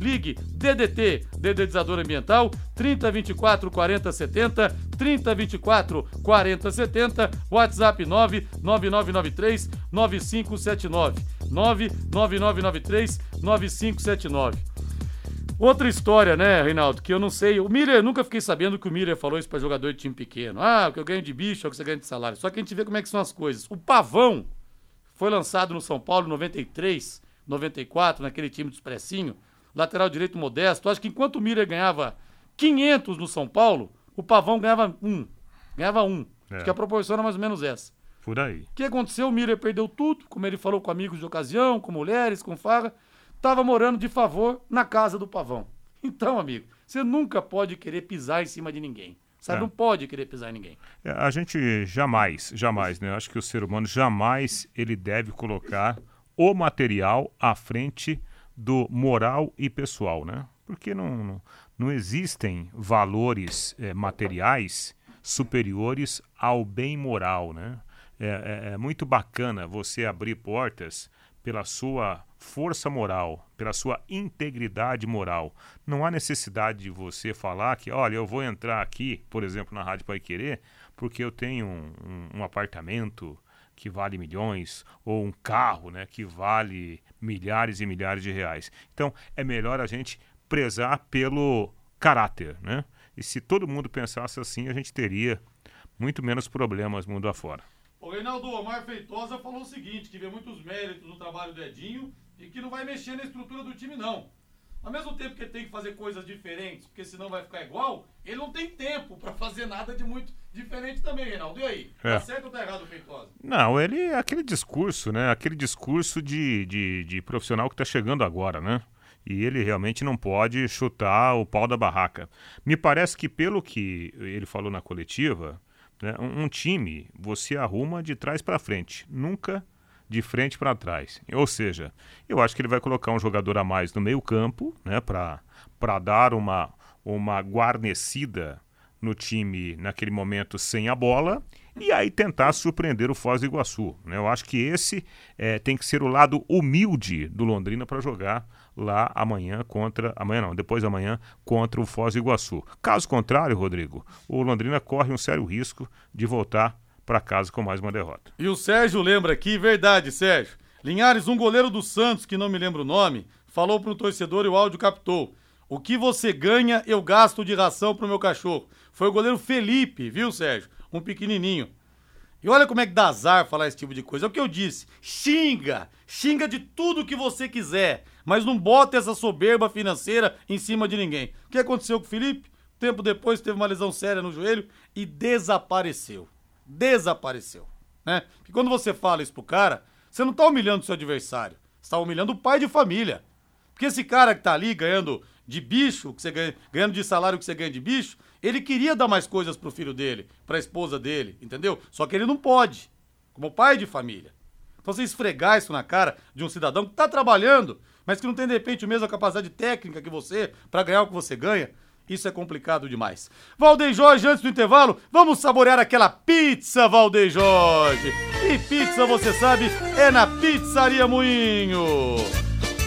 Ligue DDT, Dedetizador Ambiental, 3024 4070, 3024 4070, WhatsApp 99993 9579, 99993 9579. Outra história, né, Reinaldo, que eu não sei. O Miller, nunca fiquei sabendo que o Miller falou isso para jogador de time pequeno. Ah, o que eu ganho de bicho é o que você ganha de salário. Só que a gente vê como é que são as coisas. O Pavão, foi lançado no São Paulo em 93, 94, naquele time do Expressinho. Lateral direito modesto. Acho que enquanto o Miller ganhava 500 no São Paulo, o Pavão ganhava um. Ganhava um. É. Acho que a proporção era mais ou menos essa. Por aí. O que aconteceu? O Miller perdeu tudo, como ele falou com amigos de ocasião, com mulheres, com farra. Tava morando de favor na casa do Pavão. Então, amigo, você nunca pode querer pisar em cima de ninguém. Sabe, é. não pode querer pisar em ninguém. É, a gente jamais, jamais, né? Eu acho que o ser humano jamais ele deve colocar o material à frente do moral e pessoal, né? Porque não, não, existem valores é, materiais superiores ao bem moral, né? É, é, é muito bacana você abrir portas pela sua força moral, pela sua integridade moral. Não há necessidade de você falar que, olha, eu vou entrar aqui, por exemplo, na Rádio Pai Querer, porque eu tenho um, um, um apartamento que vale milhões ou um carro, né, que vale milhares e milhares de reais. Então, é melhor a gente prezar pelo caráter, né? E se todo mundo pensasse assim, a gente teria muito menos problemas mundo afora. O Reinaldo Omar Feitosa falou o seguinte, que vê muitos méritos no trabalho do Edinho e que não vai mexer na estrutura do time, não. ao mesmo tempo que ele tem que fazer coisas diferentes, porque senão vai ficar igual, ele não tem tempo pra fazer nada de muito diferente também, Reinaldo. E aí? É. Tá certo ou tá errado o Feitosa? Não, ele é aquele discurso, né? Aquele discurso de, de, de profissional que está chegando agora, né? E ele realmente não pode chutar o pau da barraca. Me parece que, pelo que ele falou na coletiva, né, um, um time você arruma de trás para frente, nunca de frente para trás. Ou seja, eu acho que ele vai colocar um jogador a mais no meio-campo, né, para dar uma, uma guarnecida no time naquele momento sem a bola e aí tentar surpreender o Foz do Iguaçu. Né? Eu acho que esse é, tem que ser o lado humilde do Londrina para jogar lá amanhã contra. Amanhã não, depois da manhã contra o Foz do Iguaçu. Caso contrário, Rodrigo, o Londrina corre um sério risco de voltar para casa com mais uma derrota. E o Sérgio lembra aqui, verdade, Sérgio. Linhares, um goleiro do Santos, que não me lembro o nome, falou para o torcedor e o áudio captou. O que você ganha, eu gasto de ração pro meu cachorro. Foi o goleiro Felipe, viu, Sérgio? Um pequenininho. E olha como é que dá azar falar esse tipo de coisa. É o que eu disse. Xinga! Xinga de tudo que você quiser. Mas não bota essa soberba financeira em cima de ninguém. O que aconteceu com o Felipe? Tempo depois teve uma lesão séria no joelho e desapareceu. Desapareceu. Né? Porque quando você fala isso pro cara, você não tá humilhando seu adversário. Você tá humilhando o pai de família. Porque esse cara que tá ali ganhando de bicho, que você ganha, ganhando de salário que você ganha de bicho, ele queria dar mais coisas pro filho dele, pra esposa dele, entendeu? Só que ele não pode, como pai de família. Então você esfregar isso na cara de um cidadão que tá trabalhando, mas que não tem de repente a mesma capacidade técnica que você para ganhar o que você ganha, isso é complicado demais. Valdeir Jorge, antes do intervalo, vamos saborear aquela pizza, Valdeir Jorge. E pizza, você sabe, é na Pizzaria Moinho.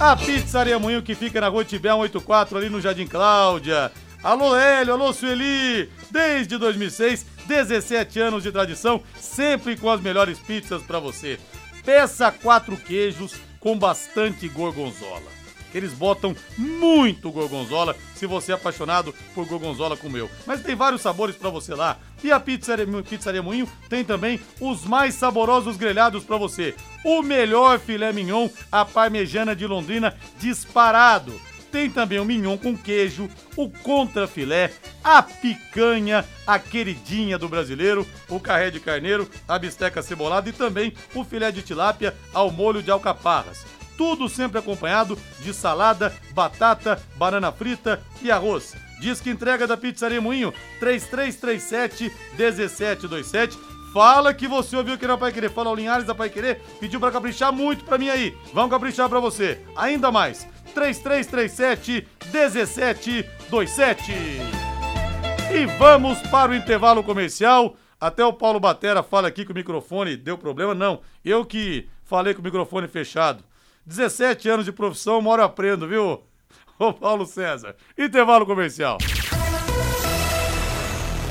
A Pizzaria Moinho que fica na Rua Tibé 184, ali no Jardim Cláudia. Alô Hélio, alô Sueli, desde 2006, 17 anos de tradição, sempre com as melhores pizzas para você. Peça quatro queijos com bastante gorgonzola. Eles botam muito gorgonzola, se você é apaixonado por gorgonzola como eu. Mas tem vários sabores para você lá. E a Pizzaria, Pizzaria Moinho tem também os mais saborosos grelhados para você. O melhor filé mignon, a parmejana de Londrina, disparado. Tem também o mignon com queijo, o contrafilé, a picanha, a queridinha do brasileiro, o carré de carneiro, a bisteca cebolada e também o filé de tilápia ao molho de alcaparras. Tudo sempre acompanhado de salada, batata, banana frita e arroz. Diz que entrega da Pizzaria Moinho 3337 1727. Fala que você ouviu que não Pai Querer. Fala o Linhares da Pai Querer. Pediu pra caprichar muito pra mim aí. Vamos caprichar pra você. Ainda mais. 3337 1727. E vamos para o intervalo comercial. Até o Paulo Batera fala aqui que o microfone deu problema. Não, eu que falei com o microfone fechado. 17 anos de profissão, uma hora eu aprendo, viu? Ô Paulo César. Intervalo comercial.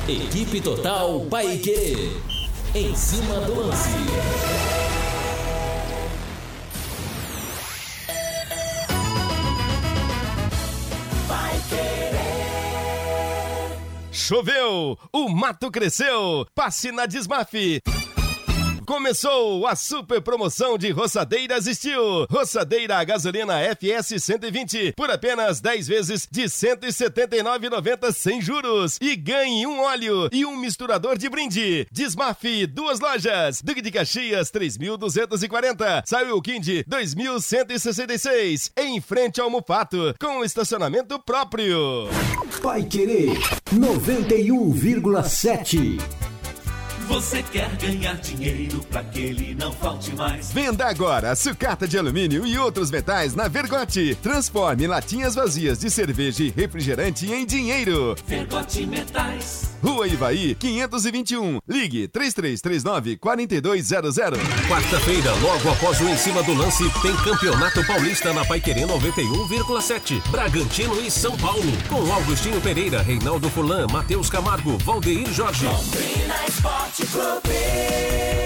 Equipe Total Paique. Em cima do lance. Choveu, o mato cresceu. Passe na Desmafe. Começou a super promoção de roçadeiras Steel. Roçadeira a gasolina FS 120 por apenas 10 vezes de 179,90 sem juros. E ganhe um óleo e um misturador de brinde. Desmafe, duas lojas. Duque de Caxias, 3.240. Saiu Kind, 2.166. Em frente ao Mufato, com estacionamento próprio. Pai Querer 91,7. Você quer ganhar dinheiro para que ele não falte mais? Venda agora sucata de alumínio e outros metais na Vergote. Transforme latinhas vazias de cerveja e refrigerante em dinheiro. Vergote Metais. Rua Ivaí, 521. Ligue 3339 4200. Quarta-feira, logo após o Em Cima do Lance, tem Campeonato Paulista na Paiquerê 91,7. Bragantino e São Paulo. Com Augustinho Pereira, Reinaldo Fulan, Matheus Camargo, Valdeir Jorge. Londrina Esporte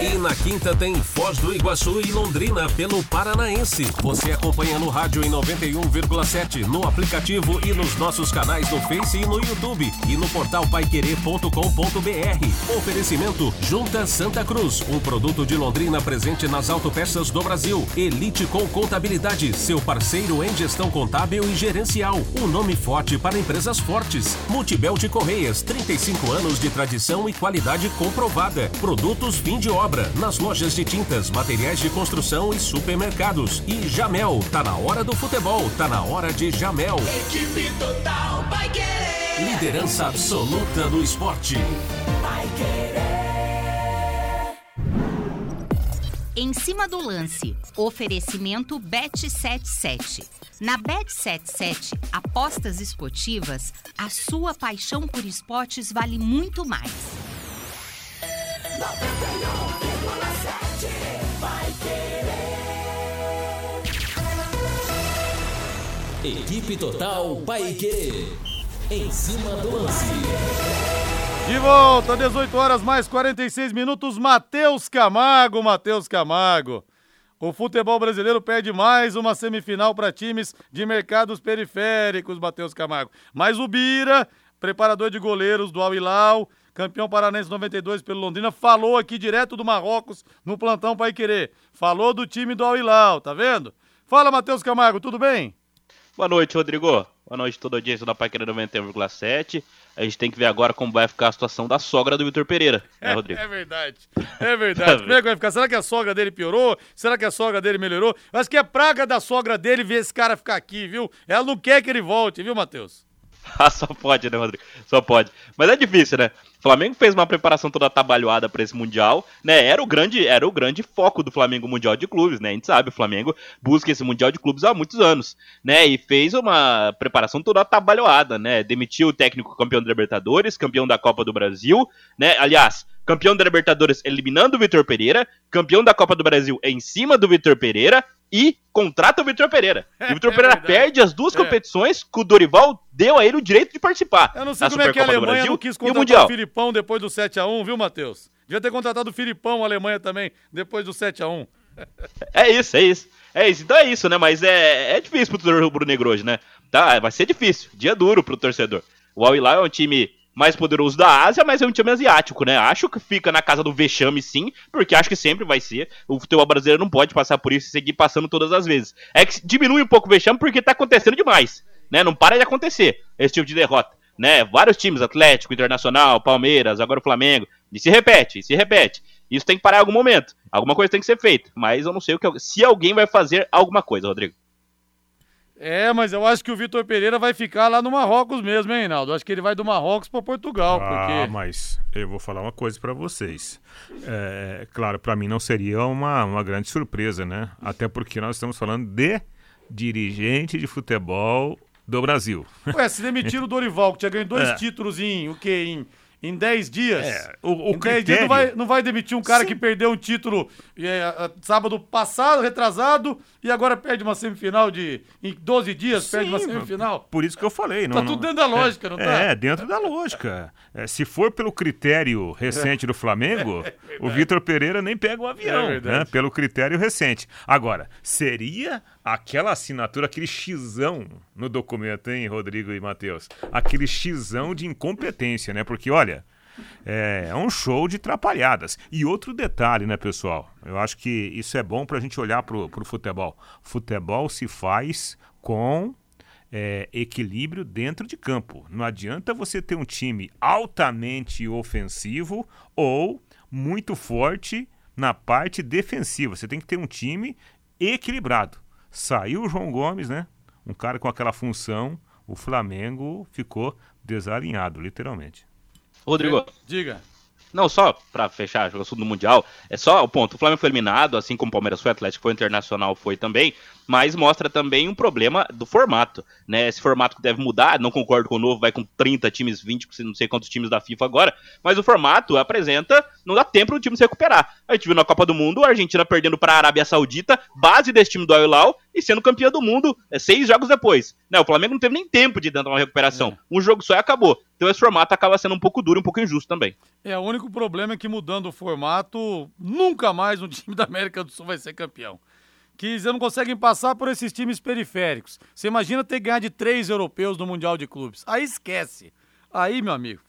E na quinta tem Foz do Iguaçu e Londrina pelo Paranaense. Você acompanha no rádio em 91,7, no aplicativo e nos nossos canais no Face e no YouTube e no portal paiquerê.com.br. Oferecimento Junta Santa Cruz, um produto de Londrina presente nas autopeças do Brasil. Elite com Contabilidade, seu parceiro em gestão contábil e gerencial. Um nome forte para empresas fortes. Multibelt Correias, 35 anos de tradição e qualidade comprovada. Produtos fim de obra nas lojas de tintas, materiais de construção e supermercados. E Jamel, tá na hora do futebol, tá na hora de Jamel. Equipe total vai querer. Liderança absoluta no esporte. Vai querer. Em cima do lance, oferecimento Bet77. Na Bet77, apostas esportivas, a sua paixão por esportes vale muito mais. 91,7 vai querer. Equipe Total Paique. Em cima do lance. De volta, 18 horas mais 46 minutos. Matheus Camargo, Matheus Camargo. O futebol brasileiro perde mais uma semifinal para times de mercados periféricos, Matheus Camargo. Mas o Bira, preparador de goleiros do Al Hilal, campeão paranense 92 pelo Londrina, falou aqui direto do Marrocos no plantão Pai Querer. Falou do time do Al Hilal, tá vendo? Fala, Matheus Camargo, tudo bem? Boa noite, Rodrigo. Boa noite, toda a audiência da Paiqueira 91,7. A gente tem que ver agora como vai ficar a situação da sogra do Vitor Pereira, né, Rodrigo? É verdade. É verdade. Como é que vai ficar? Será que a sogra dele piorou? Será que a sogra dele melhorou? Acho que é praga da sogra dele ver esse cara ficar aqui, viu? Ela não quer que ele volte, viu, Matheus? Ah, só pode, né, Rodrigo? Só pode. Mas é difícil, né? O Flamengo fez uma preparação toda atabalhoada para esse Mundial, né? Era o, grande, era o grande foco do Flamengo Mundial de Clubes, né? A gente sabe, o Flamengo busca esse Mundial de Clubes há muitos anos, né? E fez uma preparação toda atabalhoada, né? Demitiu o técnico campeão da Libertadores, campeão da Copa do Brasil, né? Aliás, campeão da Libertadores eliminando o Vitor Pereira, campeão da Copa do Brasil em cima do Vitor Pereira e contrata o Vitor Pereira. E o Vitor É Pereira verdade. perde as duas É. competições que o Dorival deu a ele o direito de participar. Eu não sei como é que a Alemanha Brasil não quis o contratar o Mundial. Filipão depois do 7x1, viu, Matheus? Devia ter contratado o Filipão, a Alemanha também, depois do 7x1. É isso, é isso. É isso, então é isso, né? Mas é, é difícil pro torcedor rubro-negro hoje, né? Tá, vai ser difícil, dia duro pro torcedor. O Al Hilal é um time mais poderoso da Ásia, mas é um time asiático, né? Acho que fica na casa do vexame, sim, porque acho que sempre vai ser. O futebol brasileiro não pode passar por isso e seguir passando todas as vezes. É que diminui um pouco o vexame porque tá acontecendo demais, né? Não para de acontecer esse tipo de derrota, né? Vários times, Atlético, Internacional, Palmeiras, agora o Flamengo, e se repete, e se repete. Isso tem que parar em algum momento. Alguma coisa tem que ser feita, mas eu não sei o que, se alguém vai fazer alguma coisa, Rodrigo. É, mas eu acho que o Vitor Pereira vai ficar lá no Marrocos mesmo, hein, Reinaldo? Acho que ele vai do Marrocos pra Portugal, Ah, porque... mas eu vou falar uma coisa pra vocês. É, claro, pra mim não seria uma, uma grande surpresa, né? Até porque nós estamos falando de dirigente de futebol do Brasil. Ué, se demitiram o Dorival, que tinha ganho dois É. títulos em, o quê? Em, em 10 dias. É, o- o 10 dias critério- não vai, não vai demitir um cara Sim. que perdeu um título é, sábado passado, retrasado, e agora perde uma semifinal de... Em 12 dias, perde uma Sim, semifinal. Por isso que eu falei. Tá tudo dentro da lógica, é, não tá? É, dentro da lógica. É, se for pelo critério recente do Flamengo, o Vitor Pereira nem pega o avião, É né? Pelo critério recente. Agora, seria aquela assinatura, aquele xizão no documento, hein, Rodrigo e Matheus? Aquele xizão de incompetência, né? Porque, olha, é, é um show de trapalhadas. E outro detalhe, né, pessoal? Eu acho que isso é bom pra gente olhar pro, pro futebol. Futebol se faz com é, equilíbrio dentro de campo. Não adianta você ter um time altamente ofensivo ou muito forte na parte defensiva. Você tem que ter um time equilibrado. Saiu o João Gomes, né? Um cara com aquela função. O Flamengo ficou desalinhado, literalmente. Rodrigo, Diga. não, só pra fechar o assunto do Mundial, é só o ponto. O Flamengo foi eliminado, assim como o Palmeiras foi, o Atlético foi, o Internacional foi também, mas mostra também um problema do formato, né? Esse formato que deve mudar, não concordo com o novo, vai com 30 times, 20, não sei quantos times da FIFA agora, mas o formato apresenta, não dá tempo do time se recuperar. A gente viu na Copa do Mundo, a Argentina perdendo pra Arábia Saudita, base desse time do Al Hilal, e sendo campeão do mundo é, seis jogos depois. Não, o Flamengo não teve nem tempo de dar uma recuperação. É. Um jogo só e acabou. Então esse formato acaba sendo um pouco duro, um pouco injusto também. É, o único problema é que mudando o formato, nunca mais um time da América do Sul vai ser campeão. Que eles não conseguem passar por esses times periféricos. Você imagina ter ganhado de três europeus no Mundial de Clubes. Aí esquece. Aí, meu amigo,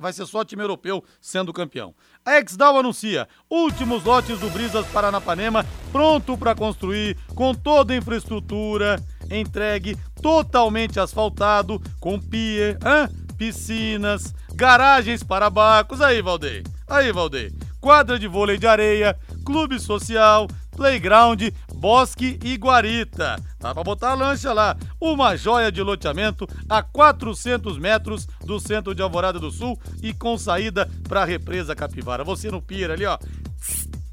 vai ser só time europeu sendo campeão. A Exdal anuncia últimos lotes do Brisas Paranapanema pronto para construir, com toda a infraestrutura entregue, totalmente asfaltado, com pier, hein? piscinas, garagens para barcos. Aí, Valdeir. Aí, Valdeir. Quadra de vôlei de areia, clube social, playground, bosque e guarita. Dá pra botar a lancha lá. Uma joia de loteamento a 400 metros do centro de Alvorada do Sul e com saída pra represa Capivara. Você no pira ali, ó.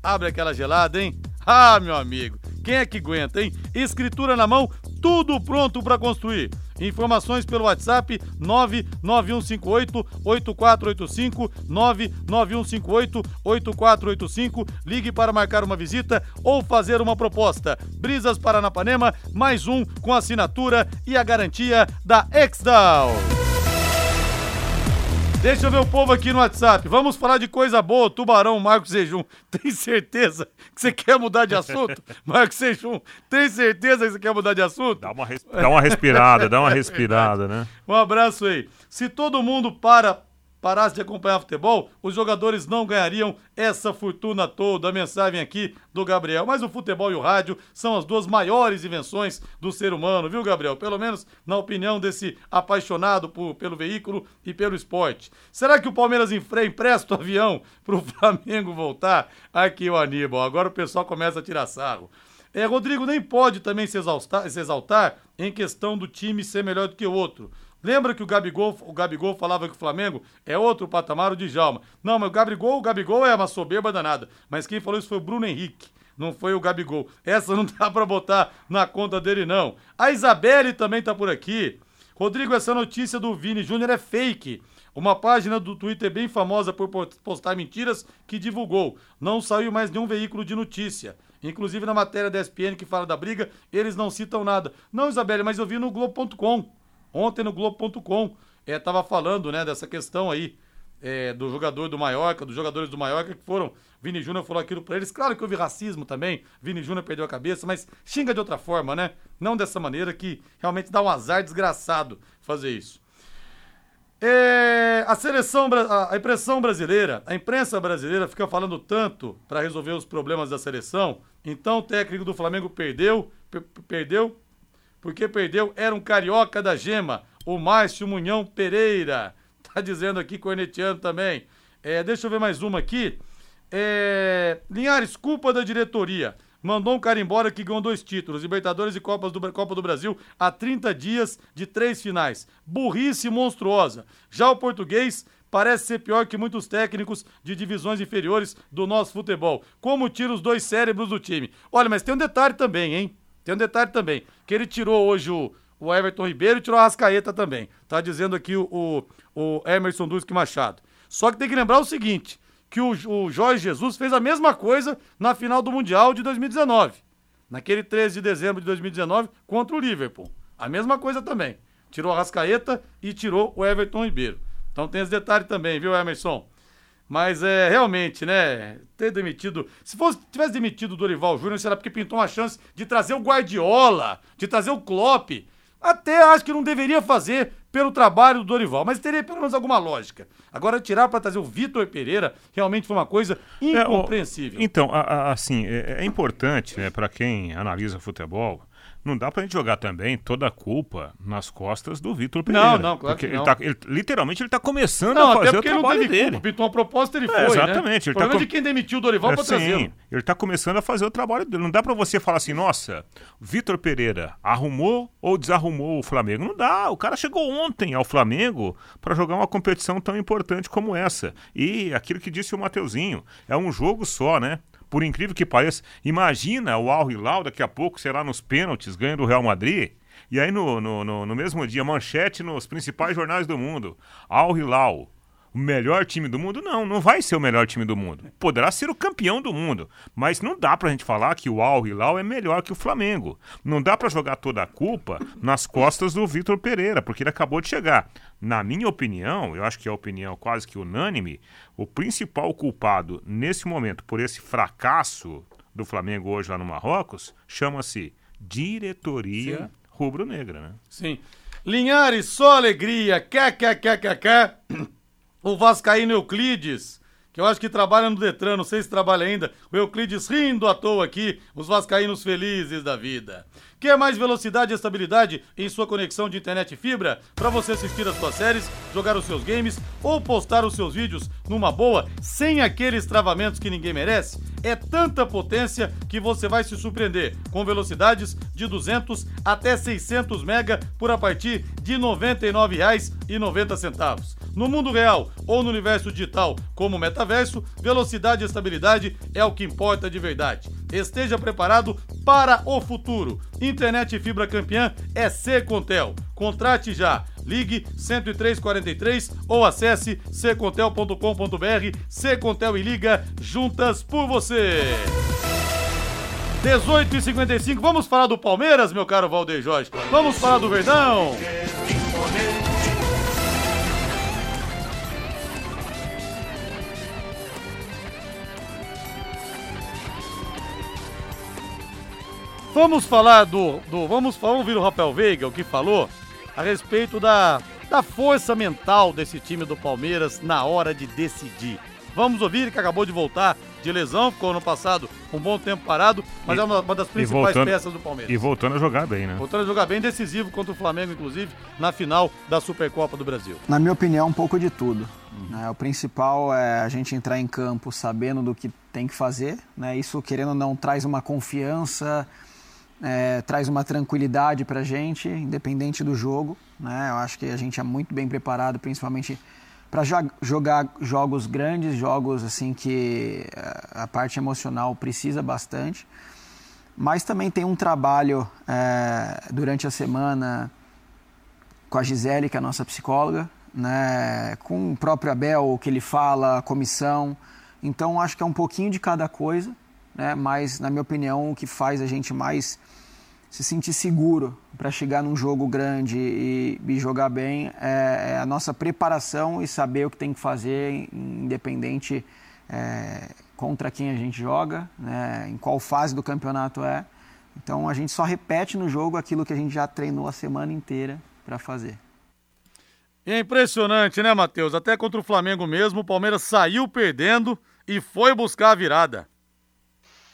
Abre aquela gelada, hein? Ah, meu amigo. Quem é que aguenta, hein? Escritura na mão, tudo pronto para construir. Informações pelo WhatsApp 99158-8485, 99158-8485. Ligue para marcar uma visita ou fazer uma proposta. Brisas Paranapanema, mais um com assinatura e a garantia da Exdal. Deixa eu ver o povo aqui no WhatsApp. Vamos falar de coisa boa. Tubarão, Marcos Sejum. Tem certeza que você quer mudar de assunto? Marcos Sejum, tem certeza que você quer mudar de assunto? Dá uma, res... dá uma respirada, dá uma respirada, né? Um abraço aí. Se todo mundo para parasse de acompanhar futebol, os jogadores não ganhariam essa fortuna toda. A mensagem aqui do Gabriel. Mas o futebol e o rádio são as duas maiores invenções do ser humano, viu, Gabriel? Pelo menos na opinião desse apaixonado por, pelo veículo e pelo esporte. Será que o Palmeiras empresta o avião para o Flamengo voltar? Aqui o Aníbal. Agora o pessoal começa a tirar sarro. É, Rodrigo nem pode também se exaltar, se exaltar em questão do time ser melhor do que o outro. Lembra que o Gabigol, o Gabigol falava que o Flamengo é outro patamar, o Djalma. Não, mas o Gabigol, o Gabigol é uma soberba danada. Mas quem falou isso foi o Bruno Henrique. Não foi o Gabigol. Essa não dá pra botar na conta dele, não. A Isabelle também tá por aqui. Rodrigo, essa notícia do Vini Júnior é fake. Uma página do Twitter bem famosa por postar mentiras que divulgou. Não saiu mais nenhum veículo de notícia. Inclusive na matéria da ESPN que fala da briga, eles não citam nada. Não, Isabelle, mas eu vi no Globo.com. Ontem no Globo.com estava é, falando né, dessa questão aí é, do jogador do Mallorca, dos jogadores do Mallorca que foram. Vini Júnior falou aquilo para eles. Claro que houve racismo também. Vini Júnior perdeu a cabeça, mas xinga de outra forma, né? Não dessa maneira que realmente dá um azar desgraçado fazer isso. É, a seleção, a impressão brasileira, a imprensa brasileira fica falando tanto para resolver os problemas da seleção. Então o técnico do Flamengo perdeu, perdeu porque perdeu era um carioca da gema, o Márcio Munhão Pereira. Tá dizendo aqui, corneteando também. É, deixa eu ver mais uma aqui. É, Linhares, culpa da diretoria. Mandou um cara embora que ganhou dois títulos, Libertadores e Copas do, Copa do Brasil, há 30 dias de três finais. Burrice monstruosa. Já o português parece ser pior que muitos técnicos de divisões inferiores do nosso futebol. Como tira os dois cérebros do time? Olha, mas tem um detalhe também, hein? Tem um detalhe também, que ele tirou hoje o, o Everton Ribeiro e tirou a Rascaeta também. Tá dizendo aqui o, o, Emerson Duque Machado. Só que tem que lembrar o seguinte, que o, o Jorge Jesus fez a mesma coisa na final do Mundial de 2019. Naquele 13 de dezembro de 2019 contra o Liverpool. A mesma coisa também. Tirou a Rascaeta e tirou o Everton Ribeiro. Então tem esse detalhe também, viu, Emerson? Mas é realmente, né? Ter demitido. Se fosse, tivesse demitido o Dorival Júnior, será porque pintou uma chance de trazer o Guardiola, de trazer o Klopp. Até acho que não deveria fazer pelo trabalho do Dorival, mas teria pelo menos alguma lógica. Agora, tirar para trazer o Vitor Pereira realmente foi uma coisa incompreensível. É, o, então, a, a, assim, é, é importante, né, para quem analisa futebol, não dá pra gente jogar também toda a culpa nas costas do Vitor Pereira. Não, não, claro porque que não. Ele tá, ele, literalmente ele tá começando não, a fazer o trabalho ele não teve dele. Pintou uma proposta, ele é, foi, né? Exatamente. Né? Ele tá com... de quem demitiu o Dorival é, pra trazer. Ele tá começando a fazer o trabalho dele. Não dá pra você falar assim, nossa, Vitor Pereira arrumou ou desarrumou o Flamengo. Não dá. O cara chegou ontem ao Flamengo para jogar uma competição tão importante como essa. E aquilo que disse o Mateuzinho, é um jogo só, né? Por incrível que pareça, imagina o Al Hilal daqui a pouco, será nos pênaltis, ganha do Real Madrid. E aí no, no, no, no mesmo dia, manchete nos principais jornais do mundo. Al Hilal, o melhor time do mundo? Não, não vai ser o melhor time do mundo. Poderá ser o campeão do mundo, mas não dá pra gente falar que o Al Hilal é melhor que o Flamengo. Não dá pra jogar toda a culpa nas costas do Vitor Pereira, porque ele acabou de chegar. Na minha opinião, eu acho que é a opinião quase que unânime, o principal culpado nesse momento por esse fracasso do Flamengo hoje lá no Marrocos chama-se diretoria rubro-negra, né? Sim. Linhares, só alegria. KKKKK. O Vascaíno Euclides, que eu acho que trabalha no Detran, não sei se trabalha ainda. O Euclides rindo à toa aqui, os vascaínos felizes da vida. Quer mais velocidade e estabilidade em sua conexão de internet fibra para você assistir as suas séries, jogar os seus games ou postar os seus vídeos numa boa, sem aqueles travamentos que ninguém merece? É tanta potência que você vai se surpreender com velocidades de 200 até 600 mega por a partir de R$ 99,90. No mundo real ou no universo digital, como metaverso, velocidade e estabilidade é o que importa de verdade. Esteja preparado para o futuro. Internet fibra campeã é Secontel. Contrate já. Ligue 10343 ou acesse secontel.com.br. Secontel e liga juntas por você. 18 e 55 vamos falar do Palmeiras, meu caro Valdeir Jorge. Vamos falar do Verdão. Vamos falar do, do vamos, vamos ouvir o Rafael Veiga, o que falou a respeito da, da força mental desse time do Palmeiras na hora de decidir. Vamos ouvir que acabou de voltar de lesão, ficou ano passado um bom tempo parado, mas E- é uma, uma das principais voltando- peças do Palmeiras. E voltando a jogar bem, né? Voltando a jogar bem decisivo contra o Flamengo, inclusive, na final da Supercopa do Brasil. Na minha opinião, um pouco de tudo. né? O principal é a gente entrar em campo sabendo do que tem que fazer. Né? Isso, querendo ou não, traz uma confiança, é, traz uma tranquilidade para a gente, independente do jogo. Né? Eu acho que a gente é muito bem preparado, principalmente para jogar jogos grandes, jogos assim que eh, a parte emocional precisa bastante. Mas também tem um trabalho eh, durante a semana com a Gisele, que é a nossa psicóloga, né, com o próprio Abel, o que ele fala, a comissão. Então, acho que é um pouquinho de cada coisa, né, mas, na minha opinião, o que faz a gente mais se sentir seguro para chegar num jogo grande e, e jogar bem é, é a nossa preparação e saber o que tem que fazer, independente é, contra quem a gente joga, né, em qual fase do campeonato é. Então, a gente só repete no jogo aquilo que a gente já treinou a semana inteira para fazer. É impressionante, né, Matheus? Até contra o Flamengo mesmo, o Palmeiras saiu perdendo e foi buscar a virada.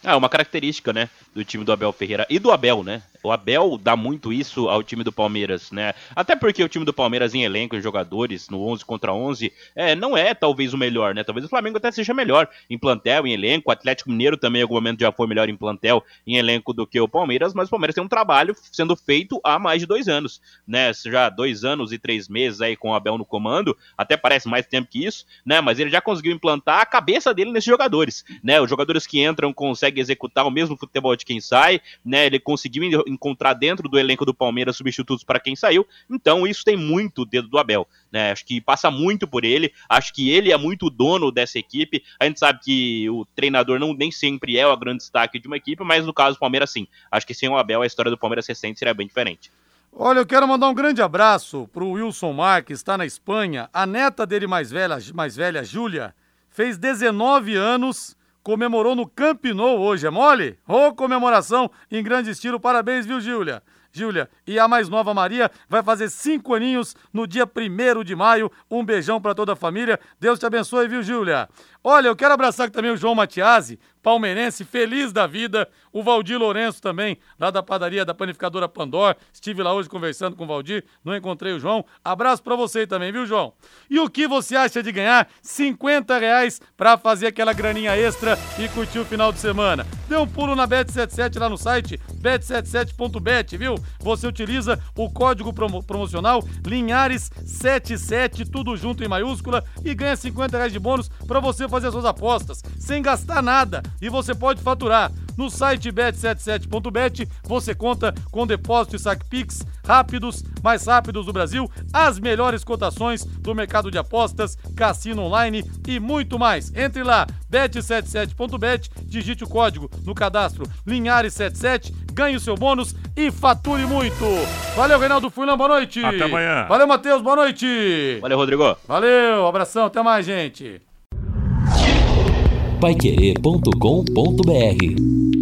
É uma característica, né, do time do Abel Ferreira e do Abel, né? O Abel dá muito isso ao time do Palmeiras, né? Até porque o time do Palmeiras em elenco, em jogadores, no 11 contra 11, é, não é talvez o melhor, né? Talvez o Flamengo até seja melhor em plantel, em elenco. O Atlético Mineiro também em algum momento já foi melhor em plantel, em elenco do que o Palmeiras, mas o Palmeiras tem um trabalho sendo feito há mais de dois anos, né? Já dois anos e três meses aí com o Abel no comando, até parece mais tempo que isso, né? Mas ele já conseguiu implantar a cabeça dele nesses jogadores, né? Os jogadores que entram conseguem executar o mesmo futebol de quem sai, né? Ele conseguiu encontrar dentro do elenco do Palmeiras substitutos para quem saiu. Então isso tem muito dedo do Abel, né? Acho que passa muito por ele. Acho que ele é muito dono dessa equipe. A gente sabe que o treinador não nem sempre é o grande destaque de uma equipe, mas no caso do Palmeiras sim. Acho que sem o Abel a história do Palmeiras recente seria bem diferente. Olha, eu quero mandar um grande abraço pro Wilson Marques, está na Espanha. A neta dele mais velha, mais velha, Júlia, fez 19 anos, comemorou no Camp Nou hoje, é mole? Ô, comemoração em grande estilo, parabéns, viu, Júlia? Júlia, e a mais nova Maria vai fazer cinco aninhos no dia 1 de maio. Um beijão para toda a família. Deus te abençoe, viu, Júlia? Olha, eu quero abraçar também o João Matiasi, palmeirense, feliz da vida. O Valdir Lourenço também, lá da padaria da panificadora Pandor. Estive lá hoje conversando com o Valdir, não encontrei o João. Abraço para você também, viu, João? E o que você acha de ganhar 50 reais para fazer aquela graninha extra e curtir o final de semana? Dê um pulo na Bet77 lá no site bet77.bet, viu? Você utiliza o código promo promocional Linhares77, tudo junto em maiúscula, e ganha 50 reais de bônus para você fazer suas apostas, sem gastar nada. E você pode faturar No site bet77.bet você conta com depósito e saque Pix rápidos, mais rápidos do Brasil, as melhores cotações do mercado de apostas, cassino online e muito mais. Entre lá, bet77.bet, digite o código no cadastro Linhares77, ganhe o seu bônus e fature muito. Valeu, Reinaldo Fulano, boa noite. Até amanhã. Valeu, Matheus, boa noite. Valeu, Rodrigo. Valeu, abração, até mais, gente. Paiquerê.com.br